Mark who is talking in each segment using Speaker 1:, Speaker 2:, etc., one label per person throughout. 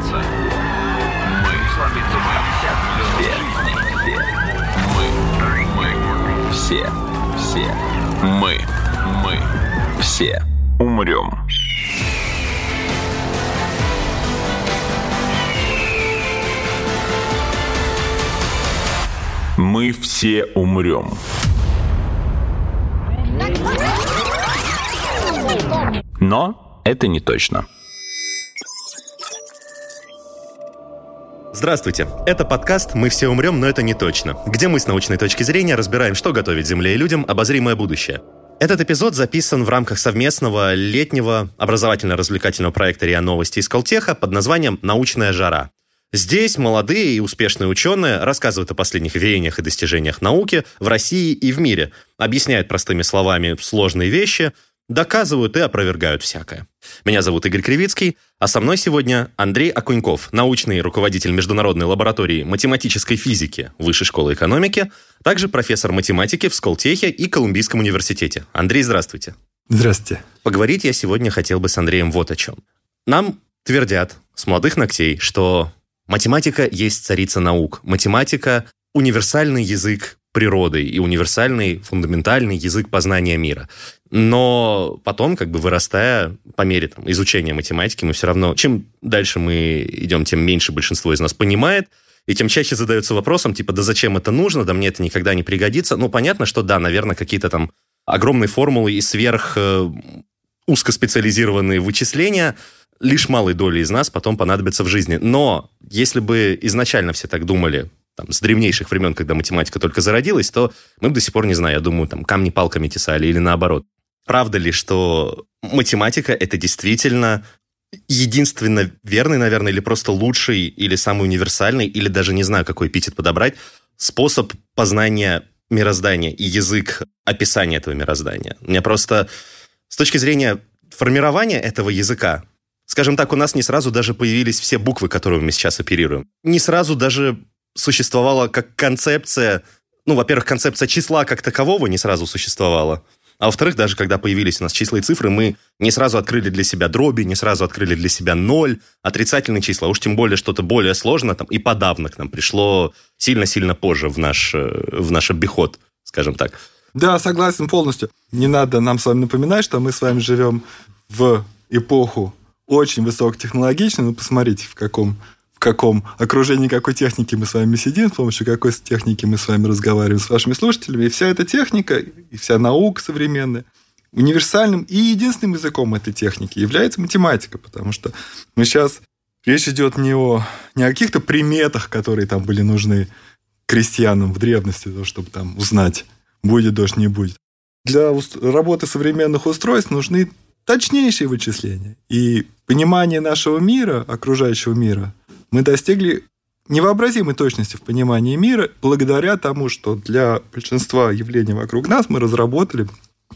Speaker 1: оставаться. Мы слабится все. Мы, мы, все, все. Мы, мы, все умрем. Мы все умрем. Но это не точно.
Speaker 2: Здравствуйте. Это подкаст «Мы все умрем, но это не точно», где мы с научной точки зрения разбираем, что готовит Земле и людям обозримое будущее. Этот эпизод записан в рамках совместного летнего образовательно-развлекательного проекта РИА Новости из Колтеха под названием «Научная жара». Здесь молодые и успешные ученые рассказывают о последних веяниях и достижениях науки в России и в мире, объясняют простыми словами сложные вещи, доказывают и опровергают всякое. Меня зовут Игорь Кривицкий, а со мной сегодня Андрей Окуньков, научный руководитель Международной лаборатории математической физики Высшей школы экономики, также профессор математики в Сколтехе и Колумбийском университете. Андрей, здравствуйте.
Speaker 3: Здравствуйте.
Speaker 2: Поговорить я сегодня хотел бы с Андреем вот о чем. Нам твердят с молодых ногтей, что Математика есть царица наук. Математика – универсальный язык природы и универсальный фундаментальный язык познания мира. Но потом, как бы вырастая, по мере там, изучения математики, мы все равно, чем дальше мы идем, тем меньше большинство из нас понимает, и тем чаще задается вопросом, типа, да зачем это нужно, да мне это никогда не пригодится. Ну, понятно, что да, наверное, какие-то там огромные формулы и сверх э, узкоспециализированные вычисления – лишь малой доли из нас потом понадобится в жизни. Но если бы изначально все так думали, там, с древнейших времен, когда математика только зародилась, то мы бы до сих пор, не знаю, я думаю, там, камни палками тесали или наоборот. Правда ли, что математика — это действительно единственно верный, наверное, или просто лучший, или самый универсальный, или даже не знаю, какой эпитет подобрать, способ познания мироздания и язык описания этого мироздания. У меня просто с точки зрения формирования этого языка Скажем так, у нас не сразу даже появились все буквы, которыми мы сейчас оперируем. Не сразу даже существовала как концепция, ну, во-первых, концепция числа как такового не сразу существовала. А во-вторых, даже когда появились у нас числа и цифры, мы не сразу открыли для себя дроби, не сразу открыли для себя ноль, отрицательные числа. Уж тем более что-то более сложное там и подавно к нам пришло сильно-сильно позже в наш, э, в наш обиход, скажем так.
Speaker 3: Да, согласен полностью. Не надо нам с вами напоминать, что мы с вами живем в эпоху очень высокотехнологично. Ну, посмотрите, в каком, каком окружении какой техники мы с вами сидим, с помощью какой техники мы с вами разговариваем с вашими слушателями. И вся эта техника, и вся наука современная, универсальным и единственным языком этой техники является математика, потому что мы сейчас... Речь идет не о, не о каких-то приметах, которые там были нужны крестьянам в древности, чтобы там узнать, будет дождь, не будет. Для работы современных устройств нужны точнейшие вычисления. И понимание нашего мира, окружающего мира, мы достигли невообразимой точности в понимании мира благодаря тому, что для большинства явлений вокруг нас мы разработали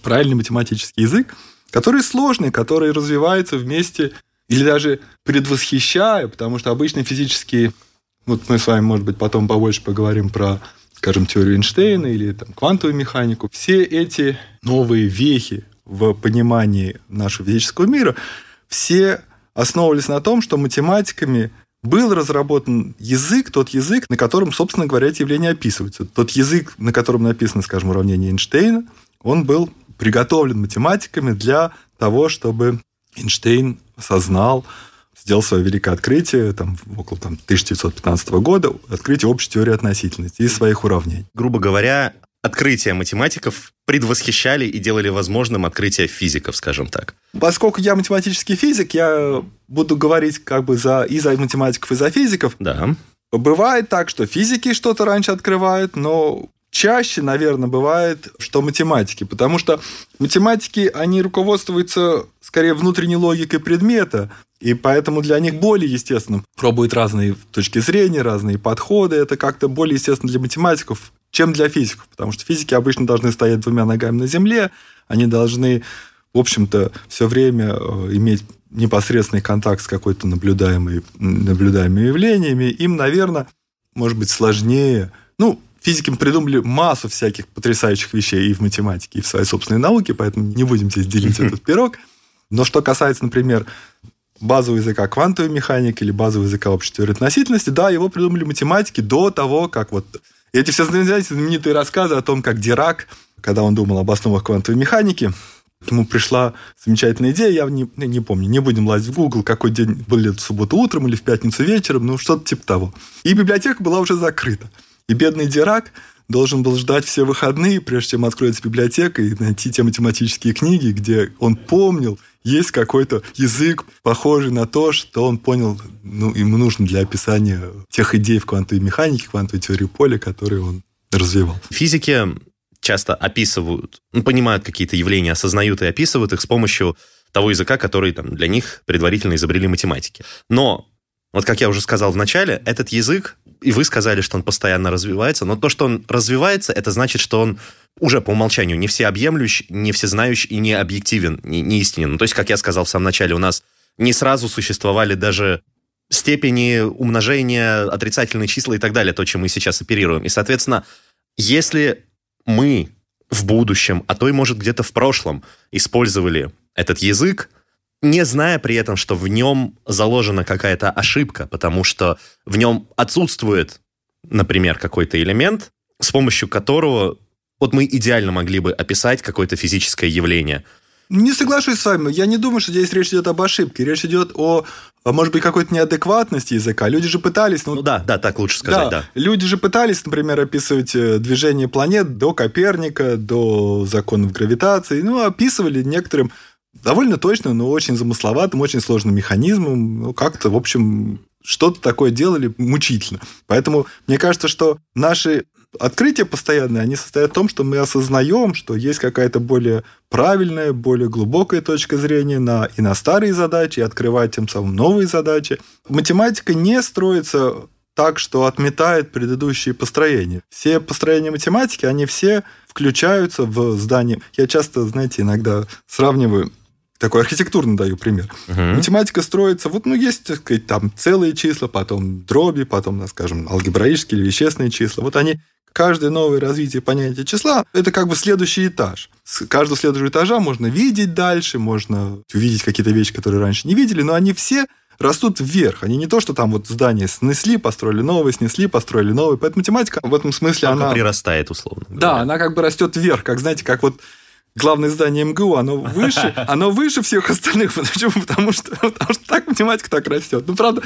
Speaker 3: правильный математический язык, который сложный, который развивается вместе или даже предвосхищая, потому что обычно физические... Вот мы с вами, может быть, потом побольше поговорим про, скажем, теорию Эйнштейна или там, квантовую механику. Все эти новые вехи в понимании нашего физического мира, все основывались на том, что математиками был разработан язык, тот язык, на котором, собственно говоря, эти явления описываются. Тот язык, на котором написано, скажем, уравнение Эйнштейна, он был приготовлен математиками для того, чтобы Эйнштейн осознал, сделал свое великое открытие там, около там, 1915 года, открытие общей теории относительности из своих уравнений.
Speaker 2: Грубо говоря, открытия математиков предвосхищали и делали возможным открытие физиков, скажем так.
Speaker 3: Поскольку я математический физик, я буду говорить как бы за, и за математиков, и за физиков.
Speaker 2: Да.
Speaker 3: Бывает так, что физики что-то раньше открывают, но чаще, наверное, бывает, что математики, потому что математики, они руководствуются скорее внутренней логикой предмета, и поэтому для них более естественно пробуют разные точки зрения, разные подходы. Это как-то более естественно для математиков, чем для физиков, потому что физики обычно должны стоять двумя ногами на земле, они должны, в общем-то, все время э, иметь непосредственный контакт с какой-то наблюдаемой, наблюдаемыми явлениями. Им, наверное, может быть сложнее. Ну, физики придумали массу всяких потрясающих вещей и в математике, и в своей собственной науке, поэтому не будем здесь делить этот пирог. Но что касается, например, базового языка квантовой механики или базового языка общей теории относительности. Да, его придумали математики до того, как вот эти все знаменитые рассказы о том, как Дирак, когда он думал об основах квантовой механики, ему пришла замечательная идея, я не, не помню, не будем лазить в Google, какой день был ли это в субботу утром или в пятницу вечером, ну, что-то типа того. И библиотека была уже закрыта. И бедный Дирак должен был ждать все выходные, прежде чем откроется библиотека и найти те математические книги, где он помнил, есть какой-то язык, похожий на то, что он понял, ну, ему нужно для описания тех идей в квантовой механике, квантовой теории поля, которые он развивал.
Speaker 2: Физики часто описывают, ну, понимают какие-то явления, осознают и описывают их с помощью того языка, который там, для них предварительно изобрели математики. Но, вот как я уже сказал в начале, этот язык и вы сказали, что он постоянно развивается, но то, что он развивается, это значит, что он уже по умолчанию не всеобъемлющ, не всезнающий и не объективен, не, не истинен. Ну, то есть, как я сказал в самом начале, у нас не сразу существовали даже степени умножения, отрицательные числа и так далее, то, чем мы сейчас оперируем. И, соответственно, если мы в будущем, а то и, может, где-то в прошлом использовали этот язык, не зная при этом, что в нем заложена какая-то ошибка, потому что в нем отсутствует, например, какой-то элемент, с помощью которого вот мы идеально могли бы описать какое-то физическое явление.
Speaker 3: Не соглашусь с вами. Я не думаю, что здесь речь идет об ошибке. Речь идет о, может быть, какой-то неадекватности языка. Люди же пытались...
Speaker 2: Ну, ну да, да, так лучше сказать, да. да.
Speaker 3: Люди же пытались, например, описывать э, движение планет до Коперника, до законов гравитации. Ну, описывали некоторым довольно точно, но очень замысловатым, очень сложным механизмом. Ну, как-то, в общем, что-то такое делали мучительно. Поэтому мне кажется, что наши открытия постоянные, они состоят в том, что мы осознаем, что есть какая-то более правильная, более глубокая точка зрения на, и на старые задачи, и открывать тем самым новые задачи. Математика не строится так, что отметает предыдущие построения. Все построения математики, они все включаются в здание. Я часто, знаете, иногда сравниваю такой архитектурно даю пример. Угу. Математика строится, вот, ну, есть, так сказать, там целые числа, потом дроби, потом, ну, скажем, алгебраические или вещественные числа. Вот они, каждое новое развитие понятия числа – это как бы следующий этаж. С каждого следующего этажа можно видеть дальше, можно увидеть какие-то вещи, которые раньше не видели, но они все растут вверх. Они не то, что там вот здание снесли, построили новое, снесли, построили новое. Поэтому математика в этом смысле
Speaker 2: Только
Speaker 3: она...
Speaker 2: прирастает, условно.
Speaker 3: Да, она как бы растет вверх, как, знаете, как вот главное здание МГУ, оно выше, оно выше всех остальных. Почему? Потому что, потому что так математика так растет. Ну, правда,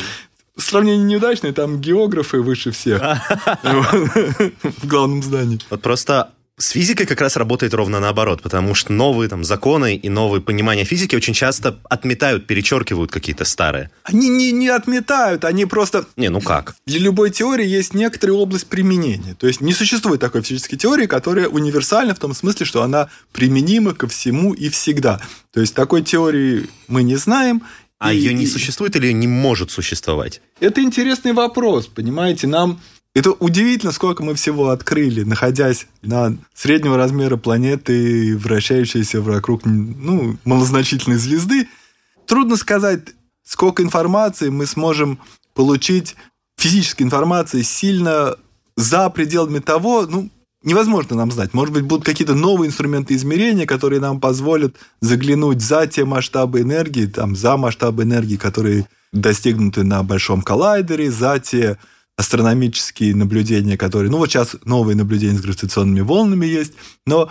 Speaker 3: сравнение неудачное, там географы выше всех в главном здании.
Speaker 2: Вот просто с физикой как раз работает ровно наоборот, потому что новые там законы и новые понимания физики очень часто отметают, перечеркивают какие-то старые.
Speaker 3: Они не, не отметают, они просто...
Speaker 2: Не, ну как?
Speaker 3: Для любой теории есть некоторая область применения. То есть не существует такой физической теории, которая универсальна в том смысле, что она применима ко всему и всегда. То есть такой теории мы не знаем,
Speaker 2: а и, ее не существует или не может существовать?
Speaker 3: Это интересный вопрос, понимаете, нам это удивительно, сколько мы всего открыли, находясь на среднего размера планеты, вращающейся вокруг ну, малозначительной звезды. Трудно сказать, сколько информации мы сможем получить, физической информации, сильно за пределами того, ну, невозможно нам знать. Может быть, будут какие-то новые инструменты измерения, которые нам позволят заглянуть за те масштабы энергии, там, за масштабы энергии, которые достигнуты на большом коллайдере, за те астрономические наблюдения, которые... Ну, вот сейчас новые наблюдения с гравитационными волнами есть, но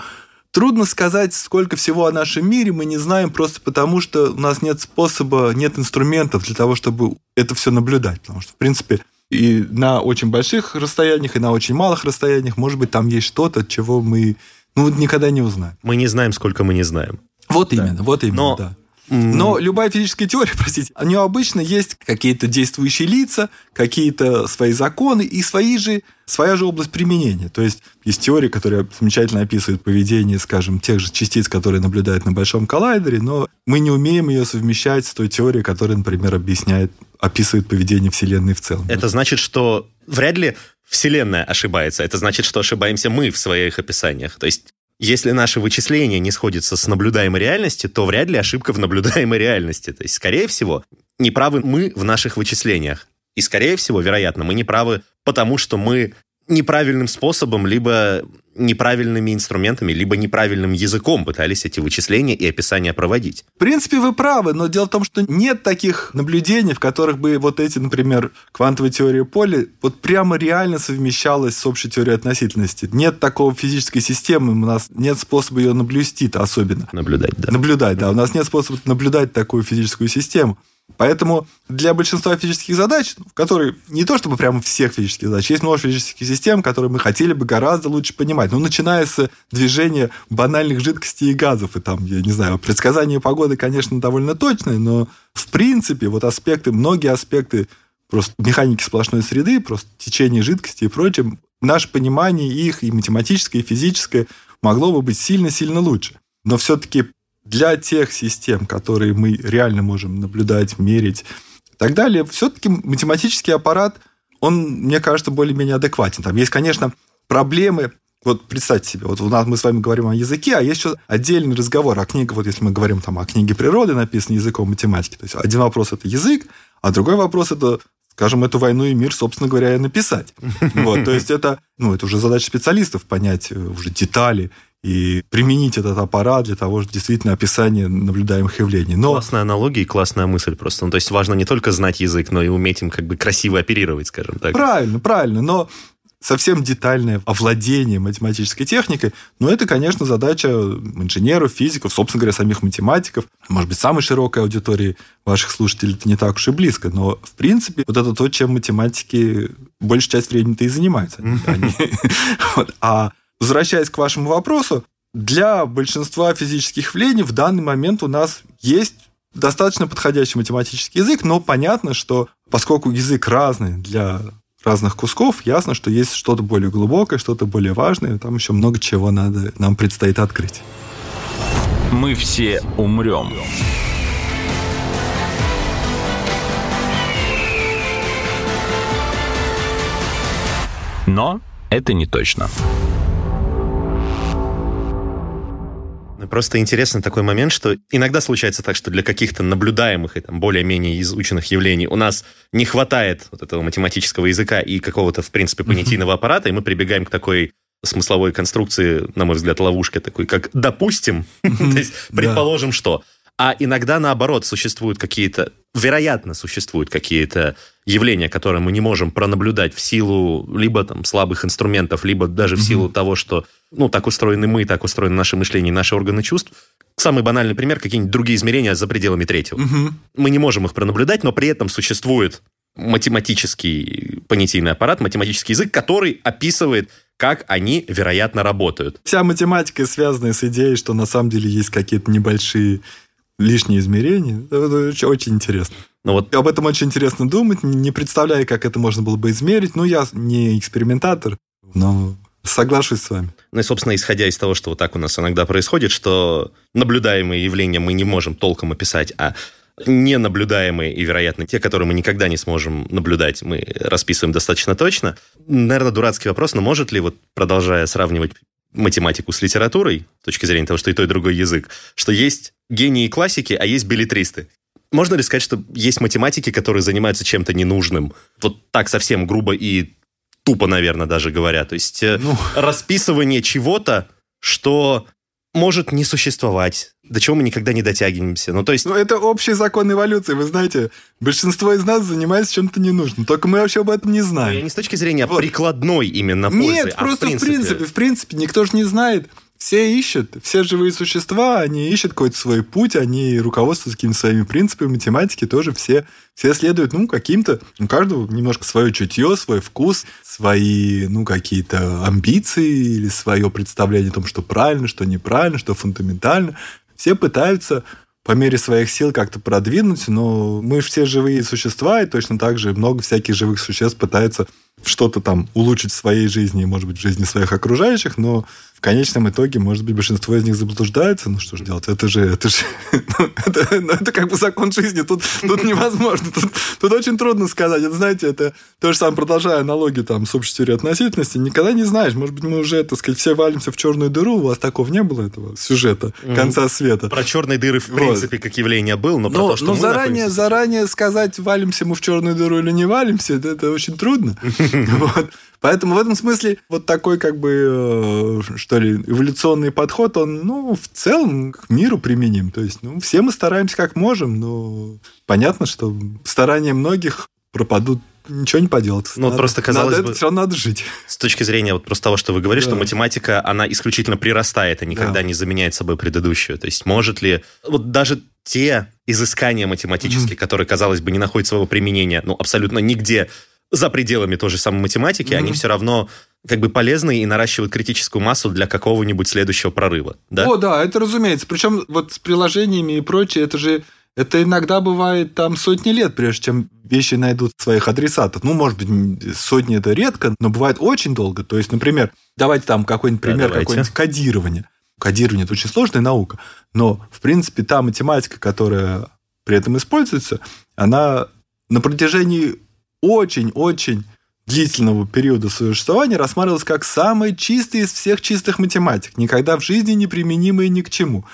Speaker 3: трудно сказать, сколько всего о нашем мире мы не знаем просто потому, что у нас нет способа, нет инструментов для того, чтобы это все наблюдать. Потому что, в принципе, и на очень больших расстояниях, и на очень малых расстояниях, может быть, там есть что-то, чего мы ну, никогда не узнаем.
Speaker 2: Мы не знаем, сколько мы не знаем.
Speaker 3: Вот да. именно, вот именно, Но да. Но любая физическая теория, простите, у нее обычно есть какие-то действующие лица, какие-то свои законы и свои же, своя же область применения. То есть есть теория, которая замечательно описывает поведение, скажем, тех же частиц, которые наблюдают на большом коллайдере, но мы не умеем ее совмещать с той теорией, которая, например, объясняет, описывает поведение Вселенной в целом.
Speaker 2: Это значит, что вряд ли Вселенная ошибается. Это значит, что ошибаемся мы в своих описаниях. То есть если наши вычисления не сходятся с наблюдаемой реальностью, то вряд ли ошибка в наблюдаемой реальности. То есть, скорее всего, неправы мы в наших вычислениях. И, скорее всего, вероятно, мы неправы, потому что мы неправильным способом, либо неправильными инструментами, либо неправильным языком пытались эти вычисления и описания проводить.
Speaker 3: В принципе, вы правы, но дело в том, что нет таких наблюдений, в которых бы вот эти, например, квантовая теория поля вот прямо реально совмещалась с общей теорией относительности. Нет такого физической системы, у нас нет способа ее наблюсти-то особенно.
Speaker 2: Наблюдать, да.
Speaker 3: Наблюдать, да. У нас нет способа наблюдать такую физическую систему. Поэтому для большинства физических задач, которые не то чтобы прямо всех физических задач, есть множество физических систем, которые мы хотели бы гораздо лучше понимать. Ну, начиная с движения банальных жидкостей и газов, и там, я не знаю, предсказание погоды, конечно, довольно точное, но в принципе вот аспекты, многие аспекты просто механики сплошной среды, просто течение жидкости и прочее, наше понимание их и математическое, и физическое могло бы быть сильно-сильно лучше. Но все-таки для тех систем, которые мы реально можем наблюдать, мерить и так далее, все-таки математический аппарат, он, мне кажется, более-менее адекватен. Там есть, конечно, проблемы. Вот представьте себе, вот у нас мы с вами говорим о языке, а есть еще отдельный разговор о книге, вот если мы говорим там о книге природы, написанной языком математики. То есть один вопрос это язык, а другой вопрос это скажем, эту войну и мир, собственно говоря, и написать. Вот, то есть это, ну, это уже задача специалистов понять э, уже детали и применить этот аппарат для того, чтобы действительно описание наблюдаемых явлений.
Speaker 2: Но... Классная аналогия и классная мысль просто. Ну, то есть важно не только знать язык, но и уметь им как бы красиво оперировать, скажем так.
Speaker 3: Правильно, правильно. Но совсем детальное овладение математической техникой, но это, конечно, задача инженеров, физиков, собственно говоря, самих математиков. Может быть, самой широкой аудитории ваших слушателей это не так уж и близко, но, в принципе, вот это то, чем математики большую часть времени-то и занимаются. А Возвращаясь к вашему вопросу, для большинства физических явлений в данный момент у нас есть достаточно подходящий математический язык, но понятно, что поскольку язык разный для разных кусков, ясно, что есть что-то более глубокое, что-то более важное, там еще много чего надо, нам предстоит открыть.
Speaker 1: Мы все умрем. Но это не точно.
Speaker 2: Просто интересный такой момент, что иногда случается так, что для каких-то наблюдаемых и там, более-менее изученных явлений у нас не хватает вот этого математического языка и какого-то, в принципе, понятийного аппарата, и мы прибегаем к такой смысловой конструкции, на мой взгляд, ловушки такой, как «допустим», то есть предположим, что. А иногда, наоборот, существуют какие-то, вероятно, существуют какие-то явления, которые мы не можем пронаблюдать в силу либо там слабых инструментов, либо даже в силу того, что ну, так устроены мы, так устроено наше мышление, наши органы чувств. Самый банальный пример, какие-нибудь другие измерения за пределами третьего. Угу. Мы не можем их пронаблюдать, но при этом существует математический понятийный аппарат, математический язык, который описывает как они, вероятно, работают.
Speaker 3: Вся математика связана с идеей, что на самом деле есть какие-то небольшие лишние измерения. Это очень интересно. Ну вот. Об этом очень интересно думать. Не представляю, как это можно было бы измерить. Ну, я не экспериментатор, но Соглашусь с вами.
Speaker 2: Ну и, собственно, исходя из того, что вот так у нас иногда происходит, что наблюдаемые явления мы не можем толком описать, а ненаблюдаемые и, вероятно, те, которые мы никогда не сможем наблюдать, мы расписываем достаточно точно. Наверное, дурацкий вопрос, но может ли, вот продолжая сравнивать математику с литературой, с точки зрения того, что и то, и другой язык, что есть гении классики, а есть билетристы. Можно ли сказать, что есть математики, которые занимаются чем-то ненужным? Вот так совсем грубо и тупо, наверное, даже говоря. То есть э, ну... расписывание чего-то, что может не существовать, до чего мы никогда не дотягиваемся. Ну, то есть...
Speaker 3: Ну, это общий закон эволюции, вы знаете. Большинство из нас занимается чем-то ненужным, только мы вообще об этом не знаем.
Speaker 2: Я не с точки зрения вот. прикладной именно пользы,
Speaker 3: Нет,
Speaker 2: а
Speaker 3: просто
Speaker 2: в принципе...
Speaker 3: в принципе, в принципе, никто же не знает, все ищут, все живые существа, они ищут какой-то свой путь, они руководствуются какими-то своими принципами, математики тоже все, все следуют, ну, каким-то, у каждого немножко свое чутье, свой вкус, свои, ну, какие-то амбиции или свое представление о том, что правильно, что неправильно, что фундаментально. Все пытаются по мере своих сил как-то продвинуть, но мы все живые существа, и точно так же много всяких живых существ пытаются что-то там улучшить в своей жизни, может быть, в жизни своих окружающих, но в конечном итоге, может быть, большинство из них заблуждается. Ну, что же делать? Это же... Это, же, ну, это, ну, это как бы закон жизни. Тут, тут невозможно. Тут, тут очень трудно сказать. Это, знаете, это то же самое, продолжая аналогию там, с общей теорией относительности. Никогда не знаешь. Может быть, мы уже, так сказать, все валимся в черную дыру. У вас такого не было, этого сюжета конца света.
Speaker 2: Про черные дыры, в принципе, вот. как явление был, но, но про то, что
Speaker 3: но
Speaker 2: мы
Speaker 3: заранее, заранее сказать, валимся мы в черную дыру или не валимся, это, это очень трудно. Вот. Поэтому в этом смысле вот такой как бы, э, что ли, эволюционный подход, он, ну, в целом к миру применим. То есть, ну, все мы стараемся как можем, но понятно, что старания многих пропадут ничего не поделать.
Speaker 2: Ну,
Speaker 3: надо,
Speaker 2: просто казалось
Speaker 3: надо,
Speaker 2: бы...
Speaker 3: Это все надо жить.
Speaker 2: С точки зрения вот просто того, что вы говорите,
Speaker 3: Да.
Speaker 2: что математика, она исключительно прирастает, а никогда
Speaker 3: Да.
Speaker 2: не заменяет собой предыдущую. То есть может ли... Вот даже те изыскания математические, которые, казалось бы, не находят своего применения, ну, абсолютно нигде за пределами той же самой математики, они
Speaker 3: Мгм.
Speaker 2: все равно как бы полезны и наращивают критическую массу для какого-нибудь следующего прорыва. Да?
Speaker 3: О, да, это разумеется. Причем вот с приложениями и прочее, это же это иногда бывает там сотни лет, прежде чем вещи найдут своих адресатов. Ну, может быть, сотни это редко, но бывает очень долго. То есть, например, давайте там какой-нибудь
Speaker 2: Да,
Speaker 3: пример,
Speaker 2: давайте.
Speaker 3: какое-нибудь кодирование. Кодирование – это очень сложная наука, но, в принципе, та математика, которая при этом используется, она на протяжении очень-очень длительного периода существования рассматривалась как самая чистая из всех чистых математик, никогда в жизни не применимая ни к чему.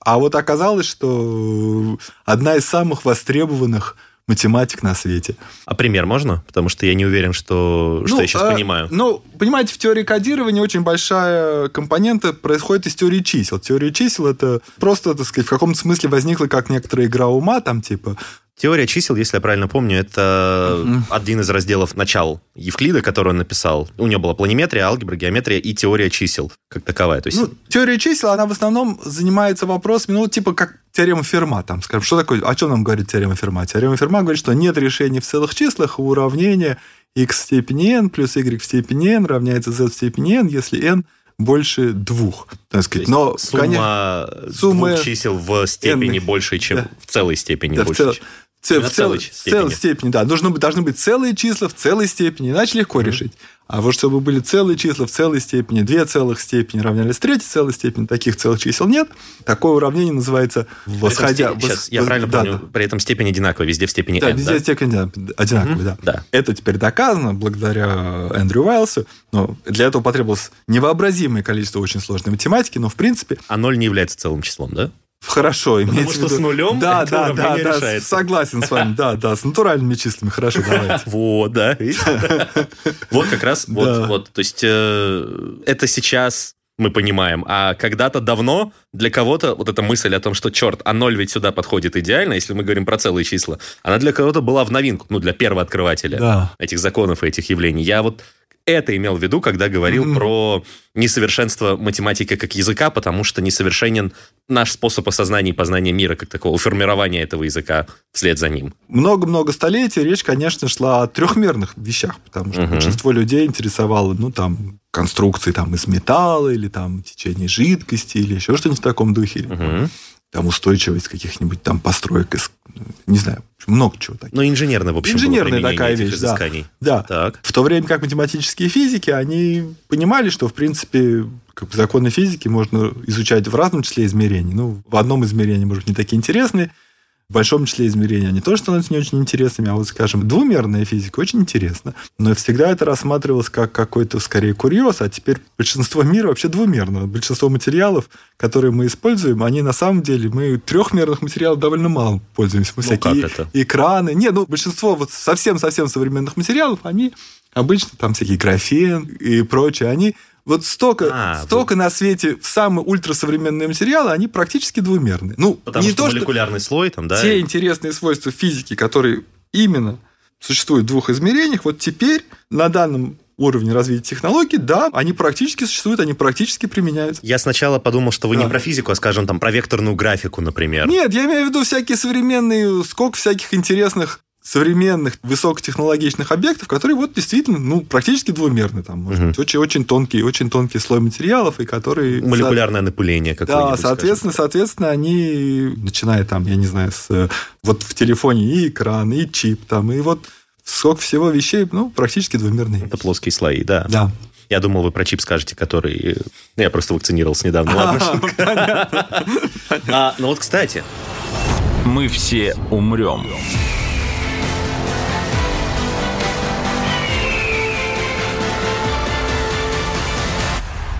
Speaker 3: А вот оказалось, что одна из самых востребованных математик на свете.
Speaker 2: А пример можно? Потому что я не уверен, что, что
Speaker 3: Ну,
Speaker 2: я сейчас
Speaker 3: а,
Speaker 2: понимаю.
Speaker 3: Ну, понимаете, в теории кодирования очень большая компонента происходит из теории чисел. Теория чисел это просто, так сказать, в каком-то смысле возникла как некоторая игра ума, там типа
Speaker 2: Теория чисел, если я правильно помню, это один из разделов начал Евклида, который он написал. У него была планиметрия, алгебра, геометрия и теория чисел как таковая. То есть
Speaker 3: Ну, теория чисел, она в основном занимается вопросами, ну, типа как теорема Ферма. Там, скажем, что такое, о чем нам говорит теорема Ферма? Теорема Ферма говорит, что нет решений в целых числах у уравнения x в степени n плюс y в степени n равняется z в степени n, если n больше двух. Так сказать. Но,
Speaker 2: сумма,
Speaker 3: конечно, сумма
Speaker 2: двух чисел в степени
Speaker 3: n.
Speaker 2: больше, чем
Speaker 3: Да.
Speaker 2: в целой степени
Speaker 3: Да, в
Speaker 2: больше.
Speaker 3: Цел- в, цел-
Speaker 2: целой степени.
Speaker 3: целой степени, да. Должны быть, должны быть целые числа в целой степени, иначе легко решить. А вот чтобы были целые числа в целой степени, две целых степени равнялись третьей целой степени, таких целых чисел нет. Такое уравнение называется восходя...
Speaker 2: степень- сейчас,
Speaker 3: вос-
Speaker 2: я правильно
Speaker 3: да,
Speaker 2: помню, при этом степень одинаковая, везде в степени
Speaker 3: Да,
Speaker 2: n,
Speaker 3: везде
Speaker 2: да?
Speaker 3: степень да, одинаковые, да.
Speaker 2: Да.
Speaker 3: Это теперь доказано благодаря Эндрю Уайлсу. Но для этого потребовалось невообразимое количество очень сложной математики, но в принципе
Speaker 2: А ноль не является целым числом, да?
Speaker 3: Хорошо,
Speaker 2: Потому
Speaker 3: имеется в
Speaker 2: что
Speaker 3: виду...
Speaker 2: с нулем
Speaker 3: да,
Speaker 2: это
Speaker 3: да, да, да,
Speaker 2: решается.
Speaker 3: согласен с вами, да, да, с натуральными числами, хорошо, давайте.
Speaker 2: Вот, да. Вот как раз, вот, вот. То есть э, это сейчас мы понимаем, а когда-то давно для кого-то вот эта мысль о том, что, черт, а ноль ведь сюда подходит идеально, если мы говорим про целые числа, она для кого-то была в новинку, ну, для первого открывателя
Speaker 3: Да.
Speaker 2: этих законов и этих явлений. Я вот это имел в виду, когда говорил
Speaker 3: Мгм.
Speaker 2: про несовершенство математики как языка, потому что несовершенен наш способ осознания и познания мира как такого, формирования этого языка вслед за ним.
Speaker 3: Много-много столетий речь, конечно, шла о трехмерных вещах, потому что
Speaker 2: Мгм.
Speaker 3: большинство людей интересовало, ну, там, конструкции там, из металла или там течение жидкости или еще что-нибудь в таком духе.
Speaker 2: Мгм.
Speaker 3: Там устойчивость каких-нибудь там построек из, не знаю, много чего такого.
Speaker 2: Ну, инженерная, в общем,
Speaker 3: Инженерная такая вещь, да. Да.
Speaker 2: Так.
Speaker 3: В то время как математические физики, они понимали, что, в принципе, как бы законы физики можно изучать в разном числе измерений. Ну, в одном измерении, может быть, не такие интересные, в большом числе измерений они тоже становятся не очень интересными, а вот, скажем, двумерная физика очень интересна. Но всегда это рассматривалось как какой-то, скорее, курьез, а теперь большинство мира вообще двумерно. Большинство материалов, которые мы используем, они на самом деле, мы трехмерных материалов довольно мало пользуемся. Мы
Speaker 2: Ну,
Speaker 3: всякие
Speaker 2: как это?
Speaker 3: экраны. Не, ну, большинство вот совсем-совсем современных материалов, они обычно там всякие графен и прочее, они вот столько,
Speaker 2: А,
Speaker 3: столько на свете самые ультрасовременные материалы, они практически двумерные. Ну,
Speaker 2: Потому
Speaker 3: не
Speaker 2: что
Speaker 3: то, что
Speaker 2: молекулярный слой там, да?
Speaker 3: те интересные свойства физики, которые именно существуют в двух измерениях, вот теперь на данном уровне развития технологий, да, они практически существуют, они практически применяются.
Speaker 2: Я сначала подумал, что вы не
Speaker 3: Да.
Speaker 2: про физику, а, скажем, там, про векторную графику, например.
Speaker 3: Нет, я имею в виду всякие современные, сколько всяких интересных современных высокотехнологичных объектов, которые вот действительно, ну, практически двумерны. Там, может
Speaker 2: Мгм.
Speaker 3: быть, очень, очень тонкий, очень тонкий слой материалов, и которые...
Speaker 2: Молекулярное напыление
Speaker 3: Да,
Speaker 2: какое-нибудь,
Speaker 3: соответственно, соответственно, они, начиная там, я не знаю, с, э, вот в телефоне и экран, и чип, там, и вот сколько всего вещей, ну, практически двумерные.
Speaker 2: скажем. Это плоские слои, да.
Speaker 3: Да.
Speaker 2: Я думал, вы про чип скажете, который... э, ну, Я просто вакцинировался недавно. Ладно. А, Ну вот, кстати,
Speaker 1: Мы все умрем.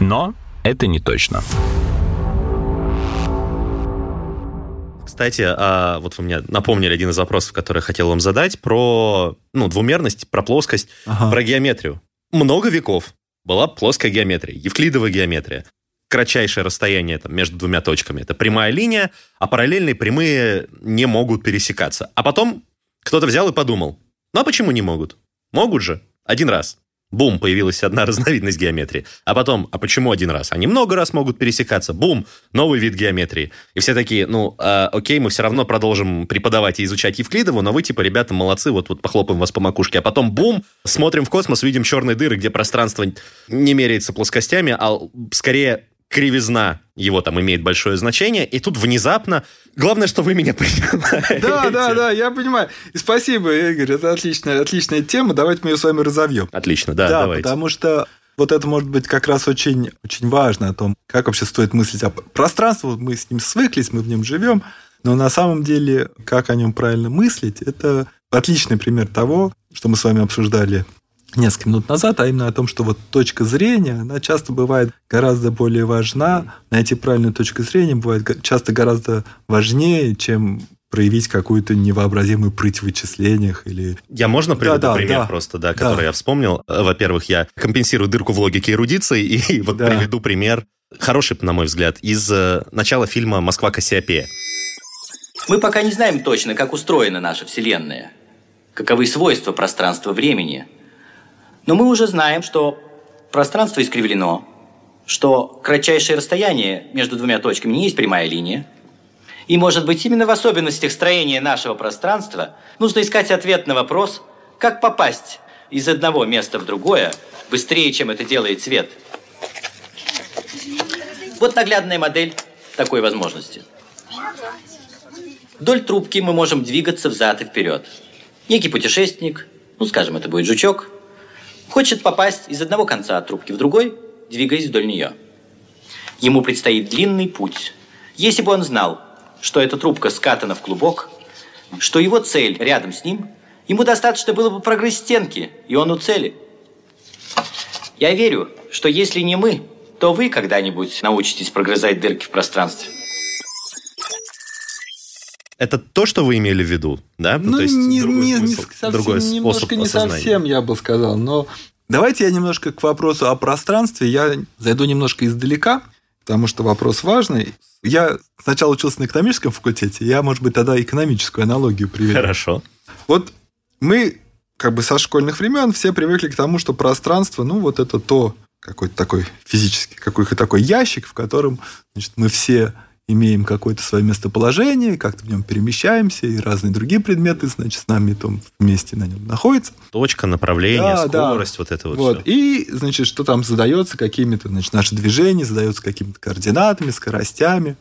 Speaker 1: Но это не точно.
Speaker 2: кстати, а, вот вы мне напомнили один из вопросов, который я хотел вам задать, про ну, двумерность, про плоскость, ага. про геометрию. Много веков была плоская геометрия, евклидовая геометрия. Кратчайшее расстояние там, между двумя точками. Это прямая линия, а параллельные прямые не могут пересекаться. А потом кто-то взял и подумал, ну а почему не могут? Могут же. Один раз. Бум, появилась одна разновидность геометрии. А потом, а почему один раз? Они много раз могут пересекаться. Бум, новый вид геометрии. И все такие, ну, э, окей, мы все равно продолжим преподавать и изучать Евклидову, но вы, типа, ребята, молодцы, вот, вот похлопаем вас по макушке. А потом, бум, смотрим в космос, видим черные дыры, где пространство не меряется плоскостями, а скорее кривизна его там имеет большое значение, и тут внезапно... Главное, что вы меня понимаете.
Speaker 3: Да, да, да, я понимаю. И спасибо, Игорь, это отличная, отличная тема, давайте мы ее с вами разовьем.
Speaker 2: Отлично, да, да давайте.
Speaker 3: потому что вот это может быть как раз очень, очень важно о том, как вообще стоит мыслить о пространстве. Мы с ним свыклись, мы в нем живем, но на самом деле, как о нем правильно мыслить, это отличный пример того, что мы с вами обсуждали несколько минут назад, а именно о том, что вот точка зрения, она часто бывает гораздо более важна, найти правильную точку зрения бывает часто гораздо важнее, чем проявить какую-то невообразимую прыть в вычислениях или...
Speaker 2: Я можно приведу да, пример да, просто, да, который да. я вспомнил? Во-первых, я компенсирую дырку в логике эрудиции и вот да. приведу пример, хороший, на мой взгляд, из э, начала фильма «Москва Кассиопея».
Speaker 4: Мы пока не знаем точно, как устроена наша Вселенная, каковы свойства пространства-времени – но мы уже знаем, что пространство искривлено, что кратчайшее расстояние между двумя точками не есть прямая линия. И, может быть, именно в особенностях строения нашего пространства нужно искать ответ на вопрос, как попасть из одного места в другое быстрее, чем это делает свет. Вот наглядная модель такой возможности. Вдоль трубки мы можем двигаться взад и вперед. Некий путешественник, ну, скажем, это будет жучок, хочет попасть из одного конца трубки в другой, двигаясь вдоль нее. Ему предстоит длинный путь. Если бы он знал, что эта трубка скатана в клубок, что его цель рядом с ним, ему достаточно было бы прогрызть стенки, и он у цели. Я верю, что если не мы, то вы когда-нибудь научитесь прогрызать дырки в пространстве.
Speaker 2: Это то, что вы имели в виду, да?
Speaker 3: Ну, ну то есть не, другой не, смысл, не совсем, другой немножко не совсем, я бы сказал, но давайте я немножко к вопросу о пространстве, я зайду немножко издалека, потому что вопрос важный. Я сначала учился на экономическом факультете, я, может быть, тогда экономическую аналогию приведу.
Speaker 2: Хорошо.
Speaker 3: Вот мы как бы со школьных времен все привыкли к тому, что пространство, ну, вот это то, какой-то такой физический, какой-то такой ящик, в котором значит, мы все имеем какое-то свое местоположение, как-то в нем перемещаемся, и разные другие предметы, значит, с нами там вместе на нем находятся.
Speaker 2: Точка, направление, да, скорость, да. вот это вот, вот.
Speaker 3: Все. И, значит, что там задается какими-то, значит, наши движения задаются какими-то координатами, скоростями.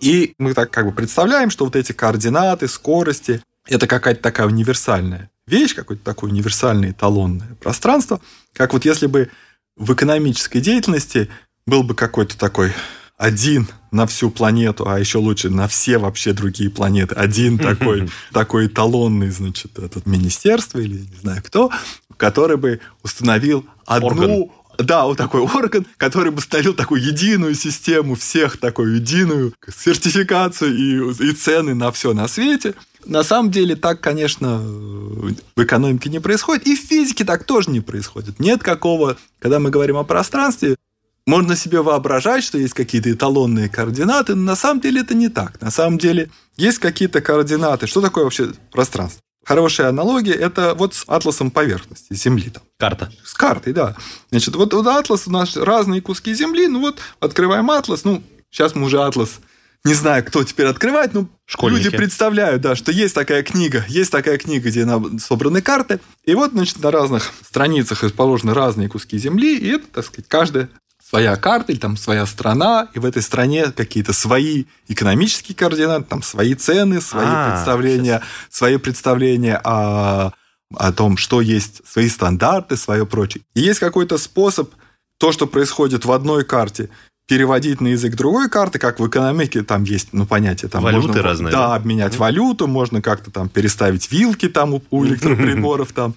Speaker 3: И мы так как бы представляем, что вот эти координаты, скорости, это какая-то такая универсальная вещь, какое-то такое универсальное эталонное пространство, как вот если бы в экономической деятельности был бы какой-то такой один на всю планету, а еще лучше на все вообще другие планеты. Один такой, такой эталонный, значит, этот министерство или не знаю кто, который бы установил одну Орган. Да, вот такой орган, который бы установил такую единую систему всех, такую единую сертификацию и, и цены на все на свете. На самом деле так, конечно, в экономике не происходит, и в физике так тоже не происходит. Нет какого, когда мы говорим о пространстве, можно себе воображать, что есть какие-то эталонные координаты, но на самом деле это не так. На самом деле есть какие-то координаты. Что такое вообще пространство? Хорошая аналогия – это вот с атласом поверхности Земли. Там.
Speaker 2: Карта.
Speaker 3: С картой, да. Значит, вот, вот атлас, у нас разные куски Земли, ну вот открываем атлас, ну, сейчас мы уже атлас не знаю, кто теперь открывает, но Школьники. люди представляют, да, что есть такая книга, есть такая книга, где собраны карты, и вот, значит, на разных страницах расположены разные куски земли, и это, так сказать, каждая своя карта или там своя страна, и в этой стране какие-то свои экономические координаты, там свои цены, свои а, представления, сейчас. свои представления о, о том, что есть, свои стандарты, свое прочее. И есть какой-то способ то, что происходит в одной карте, переводить на язык другой карты, как в экономике там есть, ну, понятие там
Speaker 2: Валюты
Speaker 3: можно,
Speaker 2: разные.
Speaker 3: Да, да, обменять валюту, можно как-то там переставить вилки там у электроприборов там.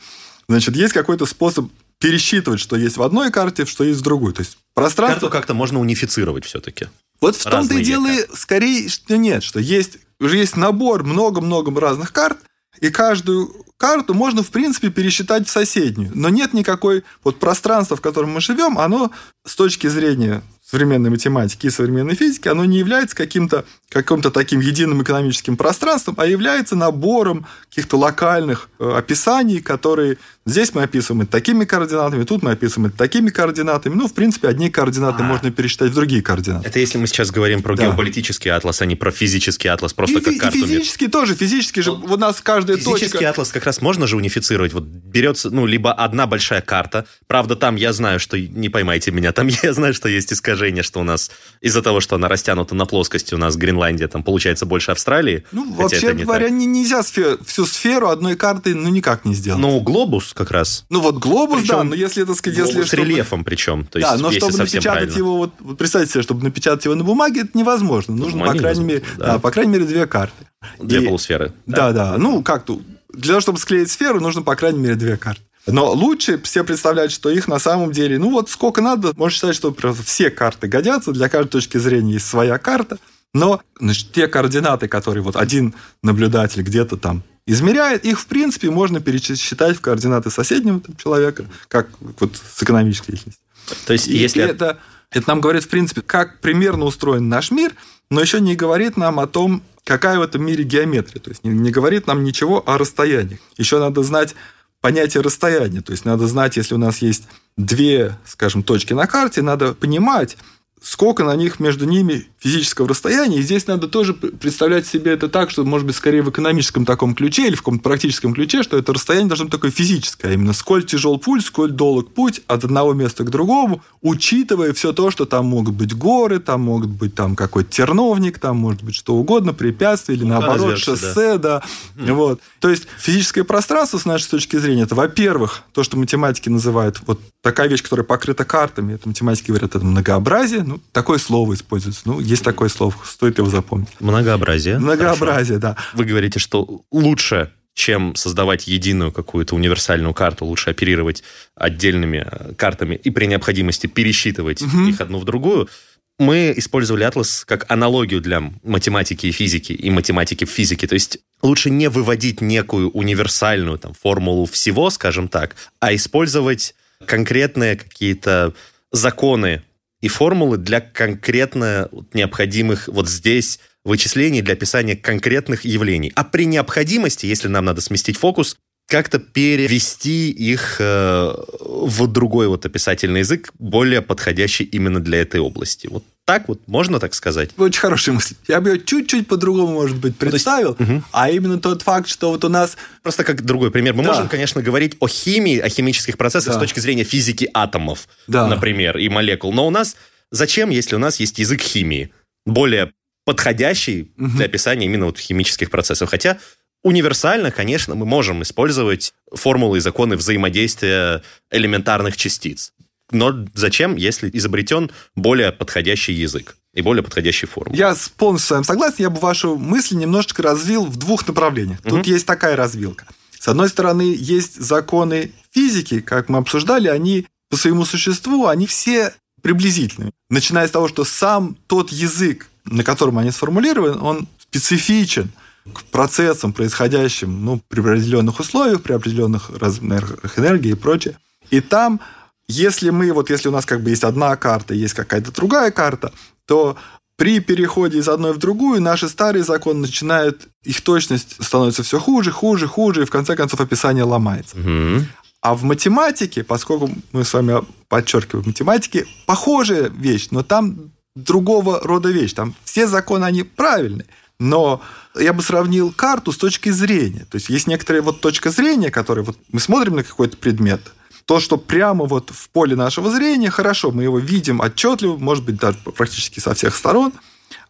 Speaker 3: Значит, есть какой-то способ пересчитывать, что есть в одной карте, что есть в другой. То есть пространство...
Speaker 2: Карту как-то можно унифицировать все-таки.
Speaker 3: Вот в том-то и дело, скорее, что нет, что есть уже есть набор много-много разных карт, и каждую карту можно, в принципе, пересчитать в соседнюю. Но нет никакой... Вот пространства, в котором мы живем, оно с точки зрения современной математики и современной физики, оно не является каким-то каким-то таким единым экономическим пространством, а является набором каких-то локальных э, описаний, которые здесь мы описываем это такими координатами, тут мы описываем это такими координатами. Ну, в принципе, одни координаты а. можно пересчитать в другие координаты.
Speaker 2: Это если мы сейчас говорим про да. геополитический атлас, а не про физический атлас, просто и, как карту.
Speaker 3: Физический тоже, физический же, у нас каждая
Speaker 2: физический
Speaker 3: точка...
Speaker 2: Физический атлас как раз можно же унифицировать. Вот берется, ну, либо одна большая карта, правда, там я знаю, что, не поймайте меня, там я знаю, что есть искажение, что у нас из-за того, что она растянута на плоскости, у нас Гренландия там получается больше Австралии.
Speaker 3: Ну, вообще не говоря, не, нельзя сфер, всю сферу одной картой ну никак не сделать.
Speaker 2: Ну, глобус как раз.
Speaker 3: Ну, вот глобус, причем, да, но если это сказать... Если,
Speaker 2: с чтобы... рельефом причем. То есть,
Speaker 3: да, но чтобы напечатать правильно. его, вот, вот представьте себе, чтобы напечатать его на бумаге, это невозможно. Нужно, по крайней мере, да. Да, по крайней мере, две карты.
Speaker 2: Две И, полусферы.
Speaker 3: Да, да, да. Ну, как-то для того, чтобы склеить сферу, нужно, по крайней мере, две карты. Но лучше все представлять, что их на самом деле, ну вот сколько надо, можно считать, что просто все карты годятся, для каждой точки зрения есть своя карта, но значит, те координаты, которые вот один наблюдатель где-то там измеряет, их, в принципе, можно пересчитать в координаты соседнего там, человека, как вот с экономической деятельностью.
Speaker 2: То есть, и если...
Speaker 3: это, это нам говорит, в принципе, как примерно устроен наш мир, но еще не говорит нам о том, какая в этом мире геометрия. То есть не, не говорит нам ничего о расстоянии. Еще надо знать понятие расстояния. То есть надо знать, если у нас есть две, скажем, точки на карте, надо понимать, сколько на них между ними физического расстояния. И здесь надо тоже представлять себе это так, что, может быть, скорее в экономическом таком ключе или в каком-то практическом ключе, что это расстояние должно быть такое физическое, а именно сколь тяжел путь, сколь долг путь от одного места к другому, учитывая все то, что там могут быть горы, там могут быть там какой-то терновник, там может быть что угодно, препятствие или ну, наоборот шоссе, да. да. Mm. Вот. То есть физическое пространство, с нашей точки зрения, это, во-первых, то, что математики называют вот такая вещь, которая покрыта картами, это математики говорят, это многообразие, ну, такое слово используется. Ну, есть такое слово, стоит его запомнить.
Speaker 2: Многообразие.
Speaker 3: Многообразие, Хорошо. да.
Speaker 2: Вы говорите, что лучше чем создавать единую какую-то универсальную карту, лучше оперировать отдельными э, картами и при необходимости пересчитывать угу. их одну в другую. Мы использовали атлас как аналогию для математики и физики, и математики в физике. То есть лучше не выводить некую универсальную там, формулу всего, скажем так, а использовать конкретные какие-то законы и формулы для конкретно необходимых вот здесь вычислений для описания конкретных явлений. А при необходимости, если нам надо сместить фокус, как-то перевести их э, в другой вот описательный язык, более подходящий именно для этой области. Вот так вот, можно так сказать?
Speaker 3: Очень хорошая мысль. Я бы ее чуть-чуть по-другому, может быть, представил, есть, угу. а именно тот факт, что вот у нас...
Speaker 2: Просто как другой пример. Мы да. можем, конечно, говорить о химии, о химических процессах да. с точки зрения физики атомов, да. например, и молекул. Но у нас... Зачем, если у нас есть язык химии? Более подходящий угу. для описания именно вот химических процессов. Хотя Универсально, конечно, мы можем использовать формулы и законы взаимодействия элементарных частиц. Но зачем, если изобретен более подходящий язык и более подходящий формул?
Speaker 3: Я полностью с вами согласен. Я бы вашу мысль немножечко развил в двух направлениях. Тут угу. есть такая развилка. С одной стороны, есть законы физики, как мы обсуждали, они по своему существу, они все приблизительные. Начиная с того, что сам тот язык, на котором они сформулированы, он специфичен – к процессам, происходящим ну, при определенных условиях, при определенных размерах энергии и прочее. И там, если мы, вот если у нас как бы есть одна карта, есть какая-то другая карта, то при переходе из одной в другую наши старые законы начинают, их точность становится все хуже, хуже, хуже, и в конце концов описание ломается. Угу. А в математике, поскольку мы с вами подчеркиваем, в математике похожая вещь, но там другого рода вещь. Там все законы, они правильные. Но я бы сравнил карту с точки зрения. То есть есть некоторая вот точка зрения, которая вот мы смотрим на какой-то предмет, то, что прямо вот в поле нашего зрения, хорошо, мы его видим отчетливо, может быть, даже практически со всех сторон,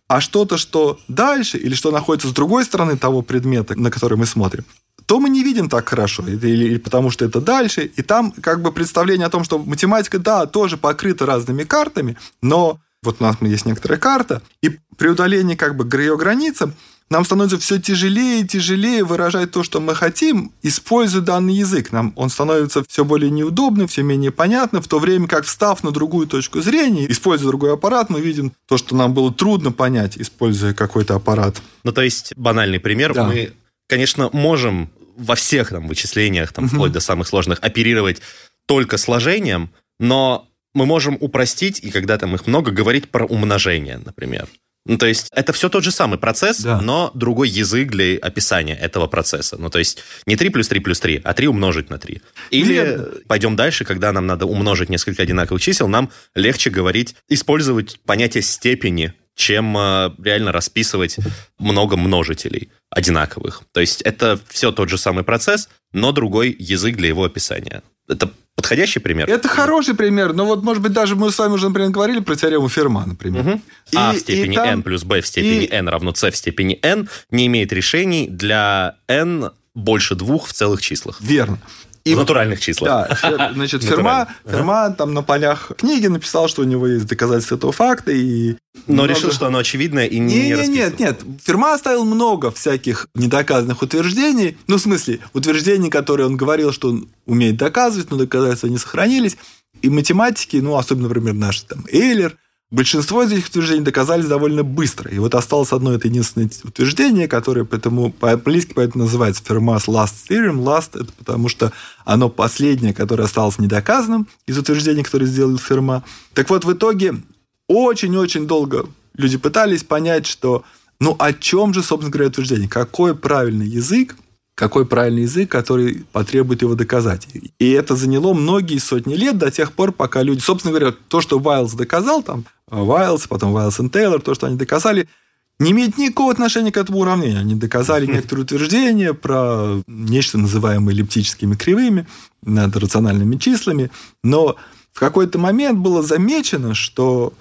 Speaker 3: а что-то, что дальше, или что находится с другой стороны того предмета, на который мы смотрим, то мы не видим так хорошо, или, или потому что это дальше, и там как бы представление о том, что математика, да, тоже покрыта разными картами, но вот у нас есть некоторая карта, и при удалении как бы ее границам нам становится все тяжелее и тяжелее выражать то, что мы хотим, используя данный язык. Нам он становится все более неудобным, все менее понятным, в то время как, встав на другую точку зрения, используя другой аппарат, мы видим то, что нам было трудно понять, используя какой-то аппарат.
Speaker 2: Ну, то есть, банальный пример, да. мы, конечно, можем во всех там вычислениях, там, вплоть до самых сложных, оперировать только сложением, но мы можем упростить, и когда там их много, говорить про умножение, например. Ну, то есть это все тот же самый процесс, да. но другой язык для описания этого процесса. Ну, то есть не 3 плюс 3 плюс 3, а 3 умножить на 3. Или Верно. пойдем дальше, когда нам надо умножить несколько одинаковых чисел, нам легче говорить, использовать понятие степени, чем э, реально расписывать много множителей одинаковых. То есть это все тот же самый процесс, но другой язык для его описания. Это подходящий пример?
Speaker 3: Это хороший пример, но вот, может быть, даже мы с вами уже, например, говорили про теорему Ферма, например.
Speaker 2: Угу. И, а в степени там... n плюс b в степени и... n равно c в степени n не имеет решений для n больше двух в целых числах.
Speaker 3: Верно.
Speaker 2: И в натуральных числах.
Speaker 3: Да, значит, Ферма, Ферма там на полях книги написал, что у него есть доказательства этого факта. И
Speaker 2: Но много... решил, что оно очевидное и не, не,
Speaker 3: не Нет, нет. Ферма оставил много всяких недоказанных утверждений. Ну, в смысле, утверждений, которые он говорил, что он умеет доказывать, но доказательства не сохранились. И математики, ну, особенно, например, наш там Эйлер – Большинство из этих утверждений доказались довольно быстро. И вот осталось одно это единственное утверждение, которое поэтому по-английски поэтому называется Fermat's Last Theorem. Last – это потому что оно последнее, которое осталось недоказанным из утверждений, которые сделал Ферма. Так вот, в итоге очень-очень долго люди пытались понять, что ну о чем же, собственно говоря, утверждение? Какой правильный язык какой правильный язык, который потребует его доказать. И это заняло многие сотни лет до тех пор, пока люди... Собственно говоря, то, что Вайлз доказал, там, Вайлз, потом Вайлз и Тейлор, то, что они доказали, не имеет никакого отношения к этому уравнению. Они доказали некоторые утверждения про нечто, называемое эллиптическими кривыми над рациональными числами, но в какой-то момент было замечено, что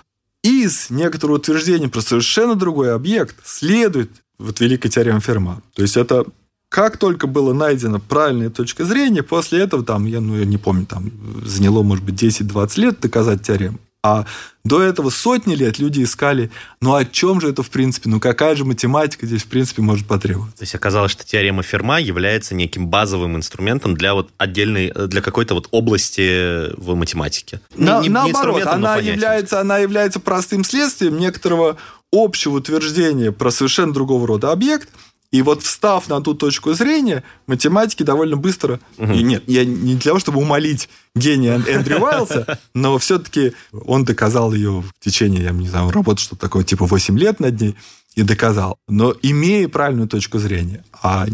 Speaker 3: из некоторого утверждения про совершенно другой объект следует вот великая теорема Ферма. То есть это как только была найдена правильная точка зрения, после этого, там, я, ну, я не помню, там, заняло, может быть, 10-20 лет доказать теорему. А до этого сотни лет люди искали, ну о чем же это в принципе, ну какая же математика здесь в принципе может потребоваться.
Speaker 2: То есть оказалось, что теорема Ферма является неким базовым инструментом для вот отдельной, для какой-то вот области в математике.
Speaker 3: На, не, наоборот, не она является, она является простым следствием некоторого общего утверждения про совершенно другого рода объект – и вот встав на ту точку зрения, математики довольно быстро, угу. и нет, я не для того, чтобы умолить гения Эндрю Уайлса, но все-таки он доказал ее в течение, я не знаю, работы что-то такое, типа 8 лет над ней, и доказал. Но имея правильную точку зрения. А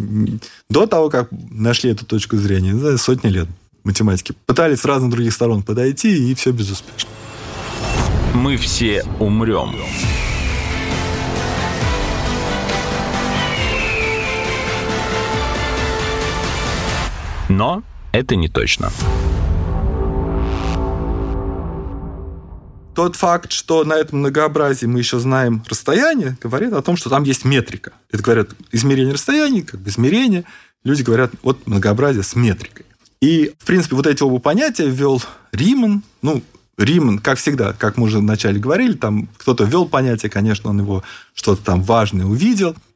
Speaker 3: до того, как нашли эту точку зрения, за сотни лет математики пытались с разных других сторон подойти, и все безуспешно.
Speaker 1: Мы все умрем. Но это не точно.
Speaker 3: Тот факт, что на этом многообразии мы еще знаем расстояние, говорит о том, что там есть метрика. Это говорят измерение расстояния, как бы измерение. Люди говорят, вот многообразие с метрикой. И, в принципе, вот эти оба понятия ввел Риман. Ну, Риман, как всегда, как мы уже вначале говорили, там кто-то ввел понятие, конечно, он его что-то там важное увидел –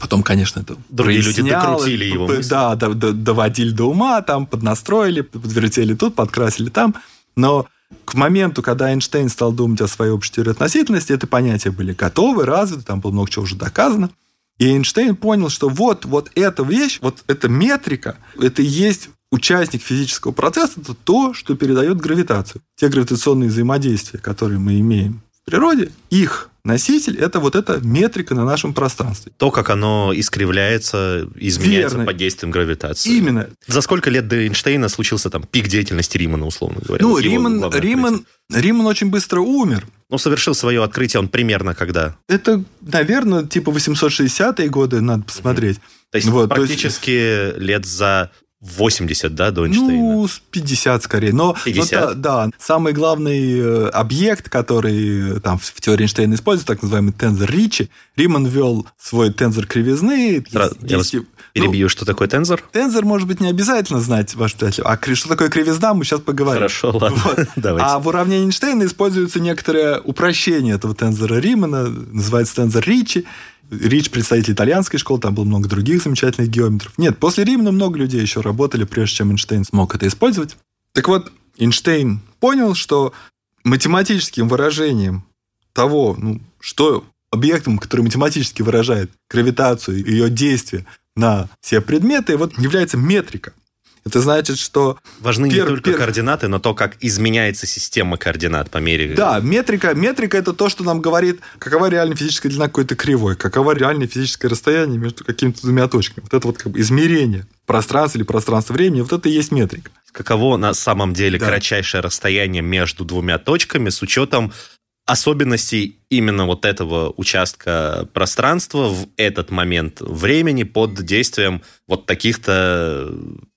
Speaker 3: Потом, конечно, это
Speaker 2: Другие люди докрутили его
Speaker 3: мысли. Да, доводили до ума, там поднастроили, подвертели тут, подкрасили там. Но к моменту, когда Эйнштейн стал думать о своей общей теории относительности, это понятия были готовы, развиты, там было много чего уже доказано. И Эйнштейн понял, что вот, вот эта вещь, вот эта метрика, это и есть участник физического процесса, это то, что передает гравитацию. Те гравитационные взаимодействия, которые мы имеем в природе, их Носитель – это вот эта метрика на нашем пространстве.
Speaker 2: То, как оно искривляется, изменяется Верно. под действием гравитации.
Speaker 3: Именно.
Speaker 2: За сколько лет до Эйнштейна случился там пик деятельности Римана, условно говоря?
Speaker 3: Ну, Риман, Риман, Риман очень быстро умер.
Speaker 2: Ну, совершил свое открытие он примерно когда?
Speaker 3: Это, наверное, типа 860-е годы, надо посмотреть.
Speaker 2: То есть вот, практически то есть... лет за 80, да, до Эйнштейна?
Speaker 3: Ну, 50 скорее. Но, 50? Но, да, самый главный э, объект, который э, там в теории Эйнштейна используется, так называемый тензор Ричи, Риман ввел свой тензор кривизны.
Speaker 2: Сразу, есть, я вас перебью, ну, что такое тензор?
Speaker 3: Тензор, может быть, не обязательно знать, ваш читатель. А что такое кривизна, мы сейчас поговорим.
Speaker 2: Хорошо, ладно, вот. давайте.
Speaker 3: А в уравнении Эйнштейна используется некоторое упрощение этого тензора Римана, называется тензор Ричи. Рич представитель итальянской школы, там было много других замечательных геометров. Нет, после Римана много людей еще работали, прежде чем Эйнштейн смог это использовать. Так вот, Эйнштейн понял, что математическим выражением того, ну, что объектом, который математически выражает гравитацию и ее действие на все предметы, вот является метрика. Это значит, что...
Speaker 2: Важны пер, не только пер... координаты, но то, как изменяется система координат по мере...
Speaker 3: Да, метрика, метрика – это то, что нам говорит, какова реальная физическая длина какой-то кривой, какова реальное физическое расстояние между какими-то двумя точками. Вот это вот как бы измерение пространства или пространства времени, вот это и есть метрика.
Speaker 2: Каково на самом деле да. кратчайшее расстояние между двумя точками с учетом особенностей именно вот этого участка пространства в этот момент времени под действием вот таких-то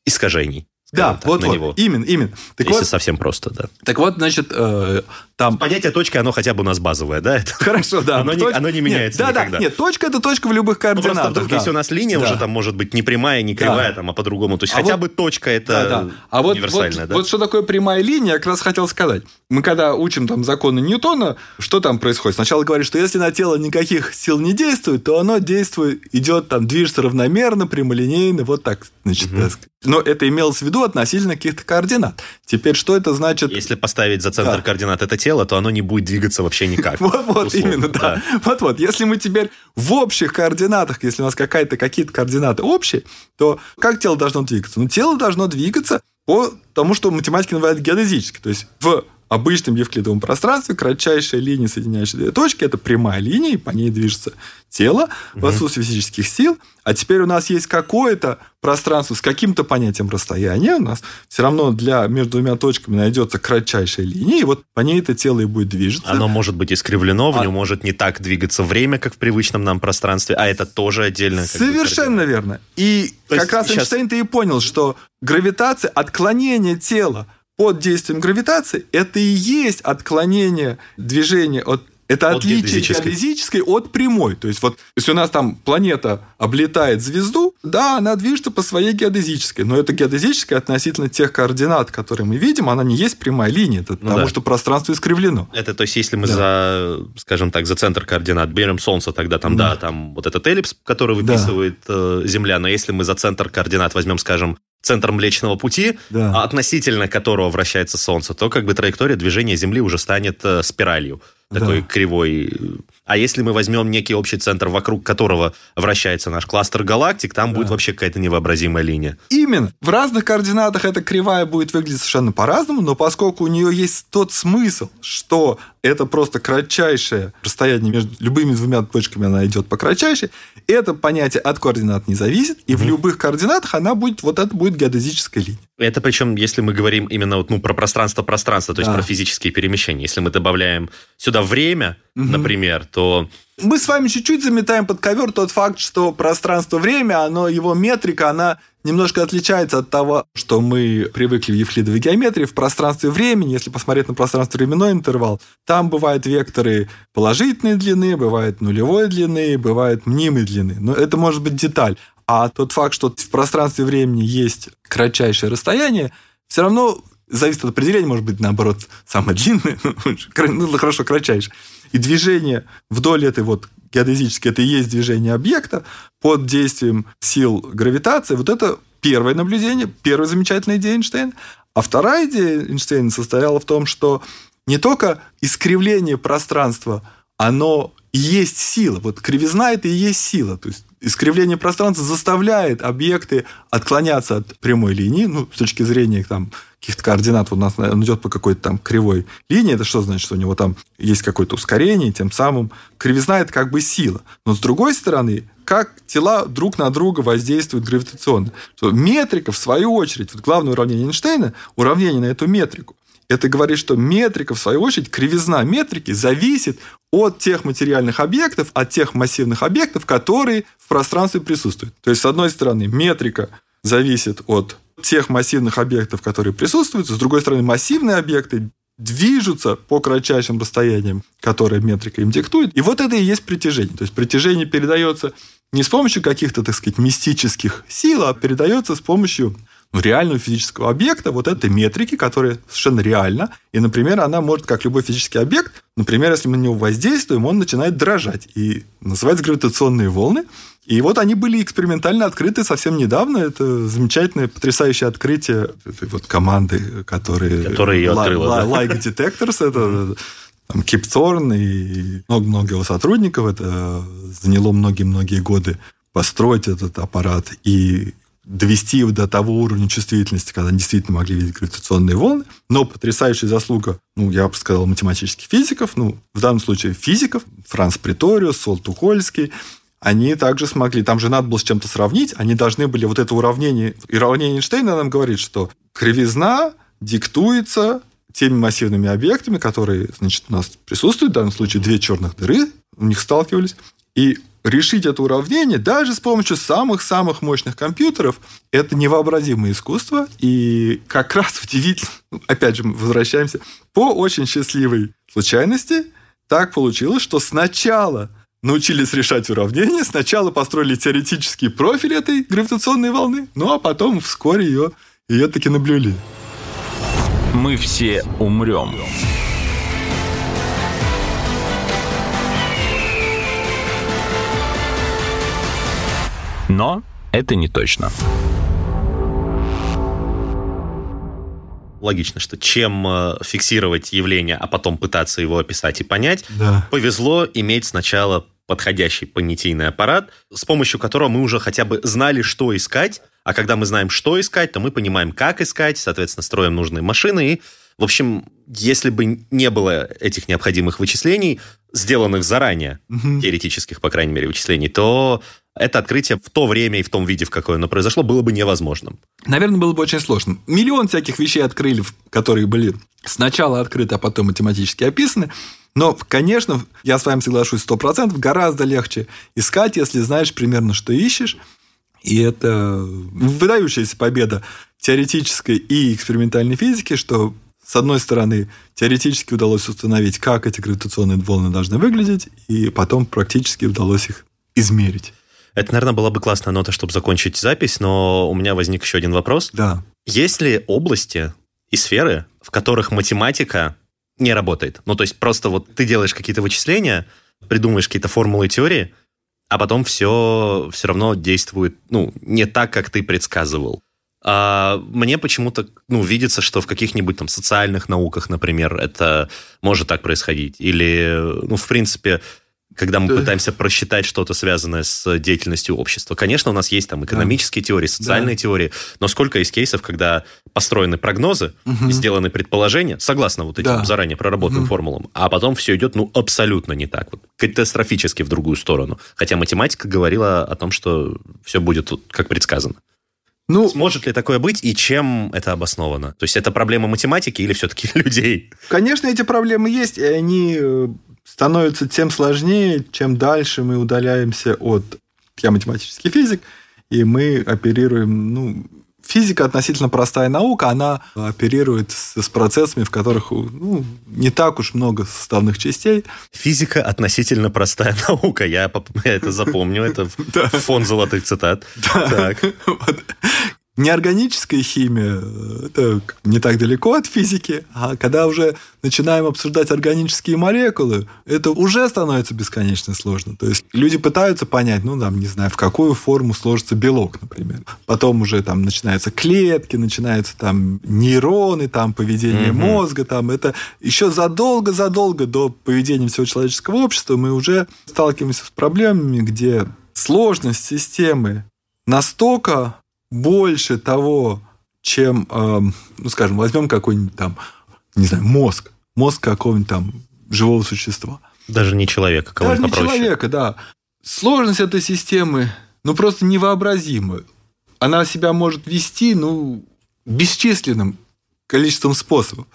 Speaker 2: искажений.
Speaker 3: Да, так, вот, вот, него. именно, именно.
Speaker 2: Так Если вот, совсем просто, да.
Speaker 3: Так вот, значит, э, там...
Speaker 2: Понятие точки, оно хотя бы у нас базовое, да? Это...
Speaker 3: Хорошо, да.
Speaker 2: Оно, Точ... не, оно не меняется
Speaker 3: нет,
Speaker 2: никогда.
Speaker 3: Да, да, нет, точка – это точка в любых координатах. Ну, просто вдруг,
Speaker 2: да. если у нас линия да. уже там может быть не прямая, не кривая, да. там, а по-другому, то есть а хотя вот... бы точка – это да, да.
Speaker 3: А вот,
Speaker 2: универсальная,
Speaker 3: вот,
Speaker 2: да?
Speaker 3: вот что такое прямая линия, я как раз хотел сказать. Мы когда учим там законы Ньютона, что там происходит? Сначала говорит, что если на тело никаких сил не действует, то оно действует, идет там, движется равномерно, прямолинейно, вот так, значит, угу. Но это имелось в виду относительно каких-то координат. Теперь что это значит?
Speaker 2: Если поставить за центр да. координат это тело, то оно не будет двигаться вообще никак.
Speaker 3: Вот-вот, именно, да. Вот-вот. Если мы теперь в общих координатах, если у нас какая-то, какие-то координаты общие, то как тело должно двигаться? Ну, тело должно двигаться по тому, что математики называют геодезически. То есть в обычном евклидовом пространстве кратчайшая линия, соединяющая две точки, это прямая линия, и по ней движется тело угу. в отсутствии физических сил. А теперь у нас есть какое-то пространство с каким-то понятием расстояния. У нас все равно для между двумя точками найдется кратчайшая линия, и вот по ней это тело и будет движется.
Speaker 2: Оно может быть искривлено, в а... нем может не так двигаться время, как в привычном нам пространстве, а это тоже отдельно.
Speaker 3: Совершенно верно. И То как раз сейчас... Эйнштейн-то и понял, что гравитация, отклонение тела под действием гравитации, это и есть отклонение движения от это от отличие геодезической. геодезической от прямой. То есть, вот если у нас там планета облетает звезду, да, она движется по своей геодезической, но это геодезическая относительно тех координат, которые мы видим, она не есть прямая линия, это ну, потому да. что пространство искривлено.
Speaker 2: Это, то есть, если мы да. за, скажем так, за центр координат берем Солнце, тогда там, да, да там вот этот эллипс, который выписывает да. Земля, но если мы за центр координат возьмем, скажем, центр Млечного Пути, да. относительно которого вращается Солнце, то как бы траектория движения Земли уже станет э, спиралью такой да. кривой. А если мы возьмем некий общий центр, вокруг которого вращается наш кластер галактик, там да. будет вообще какая-то невообразимая линия.
Speaker 3: Именно. В разных координатах эта кривая будет выглядеть совершенно по-разному, но поскольку у нее есть тот смысл, что это просто кратчайшее расстояние между любыми двумя точками, она идет по кратчайшей, это понятие от координат не зависит, и угу. в любых координатах она будет, вот это будет геодезическая линия.
Speaker 2: Это причем, если мы говорим именно вот, ну, про пространство-пространство, то есть да. про физические перемещения. Если мы добавляем сюда время, угу. например, то...
Speaker 3: Мы с вами чуть-чуть заметаем под ковер тот факт, что пространство-время, оно, его метрика, она немножко отличается от того, что мы привыкли в евклидовой геометрии. В пространстве времени, если посмотреть на пространство-временной интервал, там бывают векторы положительной длины, бывают нулевой длины, бывают мнимой длины. Но это может быть деталь. А тот факт, что в пространстве времени есть кратчайшее расстояние, все равно зависит от определения, может быть, наоборот, самое длинное, ну, хорошо, кратчайшее. И движение вдоль этой вот геодезической, это и есть движение объекта под действием сил гравитации. Вот это первое наблюдение, первая замечательная идея Эйнштейна. А вторая идея Эйнштейна состояла в том, что не только искривление пространства, оно есть сила. Вот кривизна – это и есть сила. То есть искривление пространства заставляет объекты отклоняться от прямой линии, ну, с точки зрения там, каких-то координат, у нас он идет по какой-то там кривой линии, это что значит, что у него там есть какое-то ускорение, тем самым кривизна – это как бы сила. Но с другой стороны, как тела друг на друга воздействуют гравитационно. Что метрика, в свою очередь, вот главное уравнение Эйнштейна, уравнение на эту метрику, это говорит, что метрика, в свою очередь, кривизна метрики зависит от тех материальных объектов, от тех массивных объектов, которые в пространстве присутствуют. То есть, с одной стороны, метрика зависит от тех массивных объектов, которые присутствуют, с другой стороны, массивные объекты движутся по кратчайшим расстояниям, которые метрика им диктует. И вот это и есть притяжение. То есть притяжение передается не с помощью каких-то, так сказать, мистических сил, а передается с помощью реального физического объекта, вот этой метрики, которая совершенно реальна. И, например, она может, как любой физический объект, например, если мы на него воздействуем, он начинает дрожать. И называется гравитационные волны. И вот они были экспериментально открыты совсем недавно. Это замечательное, потрясающее открытие этой вот команды, которые...
Speaker 2: Которая ее открыла,
Speaker 3: Like да? Detectors. Это там, Кип Thorne и много-много его сотрудников. Это заняло многие-многие годы построить этот аппарат и довести его до того уровня чувствительности, когда они действительно могли видеть гравитационные волны. Но потрясающая заслуга, ну, я бы сказал, математических физиков, ну, в данном случае физиков, Франц Приториус, Сол Тухольский, они также смогли, там же надо было с чем-то сравнить, они должны были вот это уравнение, и уравнение Эйнштейна нам говорит, что кривизна диктуется теми массивными объектами, которые, значит, у нас присутствуют, в данном случае две черных дыры, у них сталкивались, и решить это уравнение даже с помощью самых-самых мощных компьютеров – это невообразимое искусство. И как раз удивительно, опять же, мы возвращаемся, по очень счастливой случайности так получилось, что сначала научились решать уравнения, сначала построили теоретический профиль этой гравитационной волны, ну а потом вскоре ее, ее таки наблюли.
Speaker 1: Мы все умрем. Но это не точно.
Speaker 2: логично, что чем э, фиксировать явление, а потом пытаться его описать и понять,
Speaker 3: да.
Speaker 2: повезло иметь сначала подходящий понятийный аппарат, с помощью которого мы уже хотя бы знали, что искать, а когда мы знаем, что искать, то мы понимаем, как искать, соответственно, строим нужные машины. И, в общем, если бы не было этих необходимых вычислений, сделанных заранее, угу. теоретических, по крайней мере, вычислений, то это открытие в то время и в том виде, в какое оно произошло, было бы невозможным.
Speaker 3: Наверное, было бы очень сложно. Миллион всяких вещей открыли, которые были сначала открыты, а потом математически описаны. Но, конечно, я с вами соглашусь сто процентов, гораздо легче искать, если знаешь примерно, что ищешь. И это выдающаяся победа теоретической и экспериментальной физики, что с одной стороны, теоретически удалось установить, как эти гравитационные волны должны выглядеть, и потом практически удалось их измерить.
Speaker 2: Это, наверное, была бы классная нота, чтобы закончить запись, но у меня возник еще один вопрос.
Speaker 3: Да.
Speaker 2: Есть ли области и сферы, в которых математика не работает? Ну, то есть просто вот ты делаешь какие-то вычисления, придумаешь какие-то формулы и теории, а потом все все равно действует, ну, не так, как ты предсказывал. А мне почему-то, ну, видится, что в каких-нибудь там социальных науках, например, это может так происходить. Или, ну, в принципе, когда мы да. пытаемся просчитать что-то, связанное с деятельностью общества. Конечно, у нас есть там экономические да. теории, социальные да. теории, но сколько есть кейсов, когда построены прогнозы, угу. сделаны предположения, согласно вот этим да. заранее проработанным угу. формулам, а потом все идет, ну, абсолютно не так, вот, катастрофически в другую сторону. Хотя математика говорила о том, что все будет как предсказано. Ну, Сможет ли такое быть и чем это обосновано? То есть это проблема математики или все-таки людей?
Speaker 3: Конечно, эти проблемы есть, и они э, становится тем сложнее, чем дальше мы удаляемся от... Я математический физик, и мы оперируем... Ну, физика относительно простая наука, она оперирует с, с процессами, в которых ну, не так уж много составных частей.
Speaker 2: Физика относительно простая наука, я, я это запомню, это фон золотых цитат.
Speaker 3: Неорганическая химия – это не так далеко от физики, а когда уже начинаем обсуждать органические молекулы, это уже становится бесконечно сложно. То есть люди пытаются понять, ну, там, не знаю, в какую форму сложится белок, например. Потом уже там начинаются клетки, начинаются там нейроны, там поведение угу. мозга, там это еще задолго-задолго до поведения всего человеческого общества мы уже сталкиваемся с проблемами, где сложность системы настолько больше того, чем, э, ну, скажем, возьмем какой-нибудь там, не знаю, мозг, мозг какого-нибудь там живого существа.
Speaker 2: Даже не человека,
Speaker 3: кого-нибудь Даже не человека, да. Сложность этой системы, ну, просто невообразима. Она себя может вести, ну, бесчисленным количеством способов.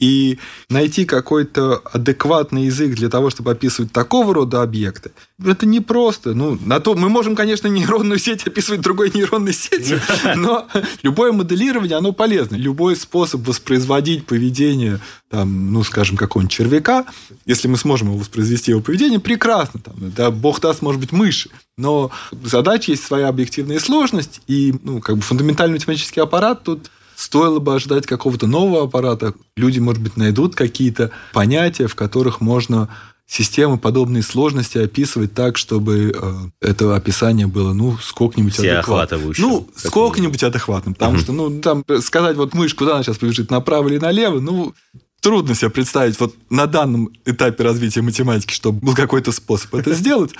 Speaker 3: И найти какой-то адекватный язык для того, чтобы описывать такого рода объекты, это не просто. Ну, на то мы можем, конечно, нейронную сеть описывать другой нейронной сетью, но любое моделирование, оно полезно. Любой способ воспроизводить поведение, там, ну, скажем, какого-нибудь червяка, если мы сможем его воспроизвести его поведение, прекрасно. Там, да, бог даст, может быть, мыши. Но задача есть своя объективная сложность, и ну, как бы фундаментальный математический аппарат тут Стоило бы ожидать какого-то нового аппарата. Люди, может быть, найдут какие-то понятия, в которых можно системы подобные сложности описывать так, чтобы э, это описание было, ну, сколько-нибудь адекватным. Ну, сколько-нибудь адекватным. Потому что, ну, там сказать, вот мышь, куда она сейчас побежит, направо или налево, ну, трудно себе представить вот на данном этапе развития математики, чтобы был какой-то способ это сделать.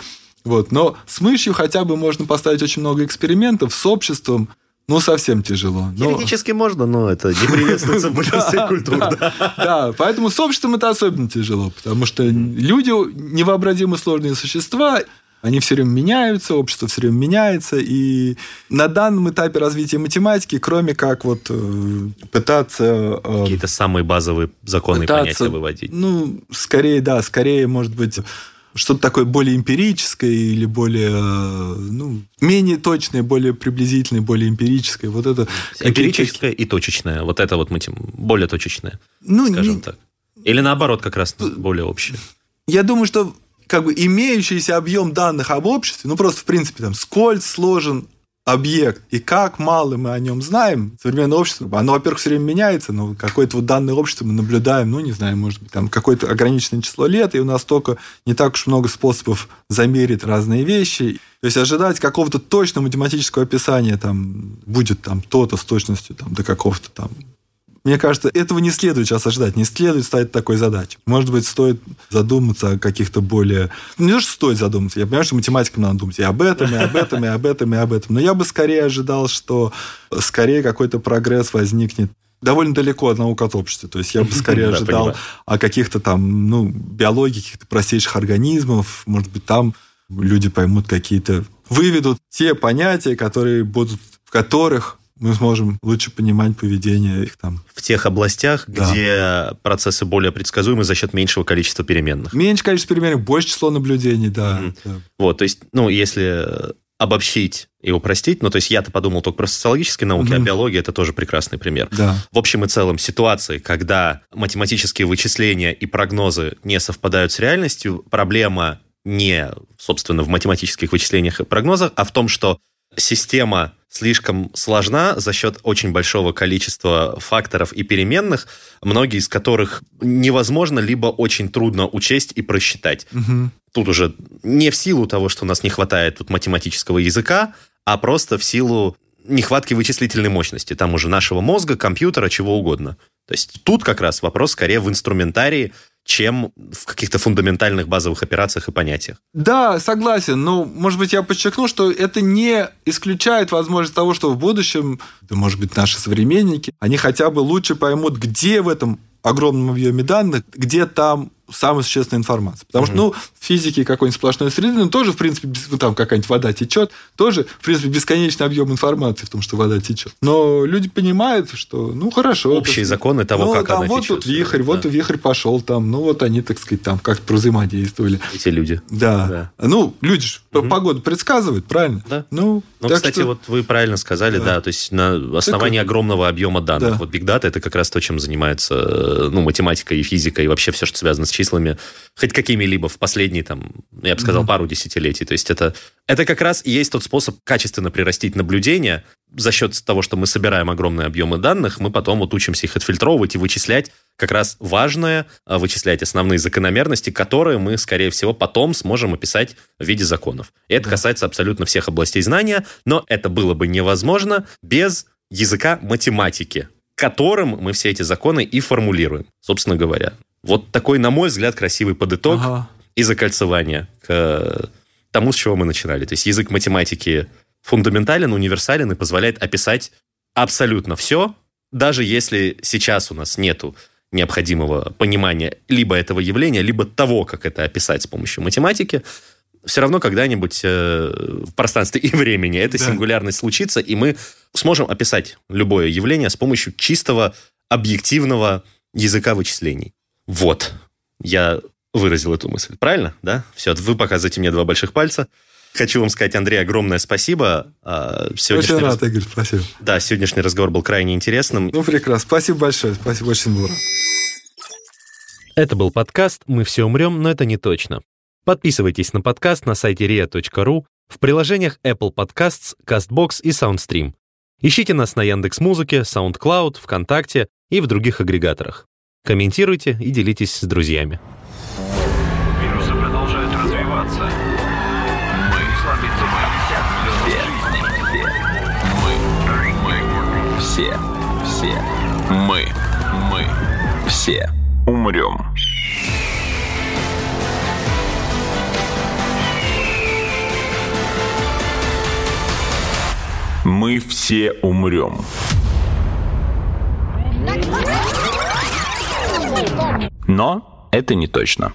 Speaker 3: Вот. Но с мышью хотя бы можно поставить очень много экспериментов с обществом, ну, совсем тяжело.
Speaker 2: Но... Юридически можно, но это не приветствуется в большинстве культур.
Speaker 3: Да, поэтому с обществом это особенно тяжело, потому что люди невообразимо сложные существа, они все время меняются, общество все время меняется, и на данном этапе развития математики, кроме как вот э, пытаться...
Speaker 2: Э, Какие-то самые базовые законы и понятия выводить.
Speaker 3: Ну, скорее, да, скорее, может быть, что-то такое более эмпирическое или более, ну, менее точное, более приблизительное, более эмпирическое. Вот это
Speaker 2: эмпирическое и точечное. Вот это вот мы более точечное, ну, скажем не... так. Или наоборот, как раз более общее.
Speaker 3: Я думаю, что как бы имеющийся объем данных об обществе, ну просто в принципе там сколь сложен объект, и как мало мы о нем знаем, современное общество, оно, во-первых, все время меняется, но какое-то вот данное общество мы наблюдаем, ну, не знаю, может быть, там какое-то ограниченное число лет, и у нас только не так уж много способов замерить разные вещи. То есть ожидать какого-то точного математического описания там будет там то-то с точностью там, до какого-то там мне кажется, этого не следует сейчас ожидать, не следует ставить такой задачи. Может быть, стоит задуматься о каких-то более... Не то, что стоит задуматься, я понимаю, что математикам надо думать и об этом, и об этом, и об этом, и об этом. Но я бы скорее ожидал, что скорее какой-то прогресс возникнет довольно далеко от наук от общества. То есть я бы скорее ожидал о каких-то там, ну, биологии, каких-то простейших организмов. Может быть, там люди поймут какие-то... Выведут те понятия, которые будут... в которых мы сможем лучше понимать поведение их там.
Speaker 2: В тех областях, да. где процессы более предсказуемы за счет меньшего количества переменных.
Speaker 3: Меньше количество переменных, больше число наблюдений, да. Mm-hmm. да.
Speaker 2: Вот, то есть, ну, если обобщить и упростить. Ну, то есть я-то подумал только про социологические науки, угу. а биология это тоже прекрасный пример.
Speaker 3: Да.
Speaker 2: В общем и целом ситуации, когда математические вычисления и прогнозы не совпадают с реальностью, проблема не, собственно, в математических вычислениях и прогнозах, а в том, что система слишком сложна за счет очень большого количества факторов и переменных, многие из которых невозможно либо очень трудно учесть и просчитать. Угу. Тут уже не в силу того, что у нас не хватает тут математического языка, а просто в силу нехватки вычислительной мощности, там уже нашего мозга, компьютера, чего угодно. То есть тут как раз вопрос скорее в инструментарии, чем в каких-то фундаментальных базовых операциях и понятиях.
Speaker 3: Да, согласен. Но, может быть, я подчеркну, что это не исключает возможность того, что в будущем, да, может быть, наши современники, они хотя бы лучше поймут, где в этом огромном объеме данных, где там самая существенная информация. Потому что, ну, в физике какой-нибудь сплошной среды, ну, тоже, в принципе, ну, там какая-нибудь вода течет, тоже, в принципе, бесконечный объем информации в том, что вода течет. Но люди понимают, что, ну, хорошо.
Speaker 2: Общие это, законы того,
Speaker 3: ну,
Speaker 2: как
Speaker 3: там,
Speaker 2: она
Speaker 3: вот
Speaker 2: течет.
Speaker 3: тут вихрь, да. вот вихрь пошел там, ну, вот они, так сказать, там как-то взаимодействовали.
Speaker 2: Эти люди.
Speaker 3: Да. да. Ну, люди же угу. погоду предсказывают, правильно?
Speaker 2: Да. Ну, ну кстати, что... вот вы правильно сказали, да, да то есть на основании так... огромного объема данных. Да. Вот Big Data – это как раз то, чем занимается, ну, математика и физика, и вообще все, что связано с числами хоть какими-либо в последние, там, я бы сказал, mm-hmm. пару десятилетий. То есть это, это как раз и есть тот способ качественно прирастить наблюдение. За счет того, что мы собираем огромные объемы данных, мы потом вот учимся их отфильтровывать и вычислять как раз важное, а, вычислять основные закономерности, которые мы, скорее всего, потом сможем описать в виде законов. И это да. касается абсолютно всех областей знания, но это было бы невозможно без языка математики, которым мы все эти законы и формулируем, собственно говоря. Вот такой, на мой взгляд, красивый подыток ага. и закольцевание к тому, с чего мы начинали. То есть язык математики фундаментален, универсален и позволяет описать абсолютно все, даже если сейчас у нас нету необходимого понимания либо этого явления, либо того, как это описать с помощью математики, все равно когда-нибудь э, в пространстве и времени эта да. сингулярность случится, и мы сможем описать любое явление с помощью чистого, объективного
Speaker 5: языка вычислений. Вот. Я выразил эту мысль. Правильно? Да? Все, вы показываете мне два больших пальца. Хочу вам сказать, Андрей, огромное спасибо.
Speaker 3: А, очень рад, раз... Игорь, спасибо.
Speaker 5: Да, сегодняшний разговор был крайне интересным.
Speaker 3: Ну, прекрасно. Спасибо большое. Спасибо, очень был рад.
Speaker 2: Это был подкаст «Мы все умрем, но это не точно». Подписывайтесь на подкаст на сайте ria.ru, в приложениях Apple Podcasts, CastBox и SoundStream. Ищите нас на Яндекс.Музыке, SoundCloud, ВКонтакте и в других агрегаторах. Комментируйте и делитесь с друзьями.
Speaker 1: Вирусы продолжают развиваться. Мы Мы. Все. Все. Мы. Мы. Все. Умрем. Мы все умрем. Но это не точно.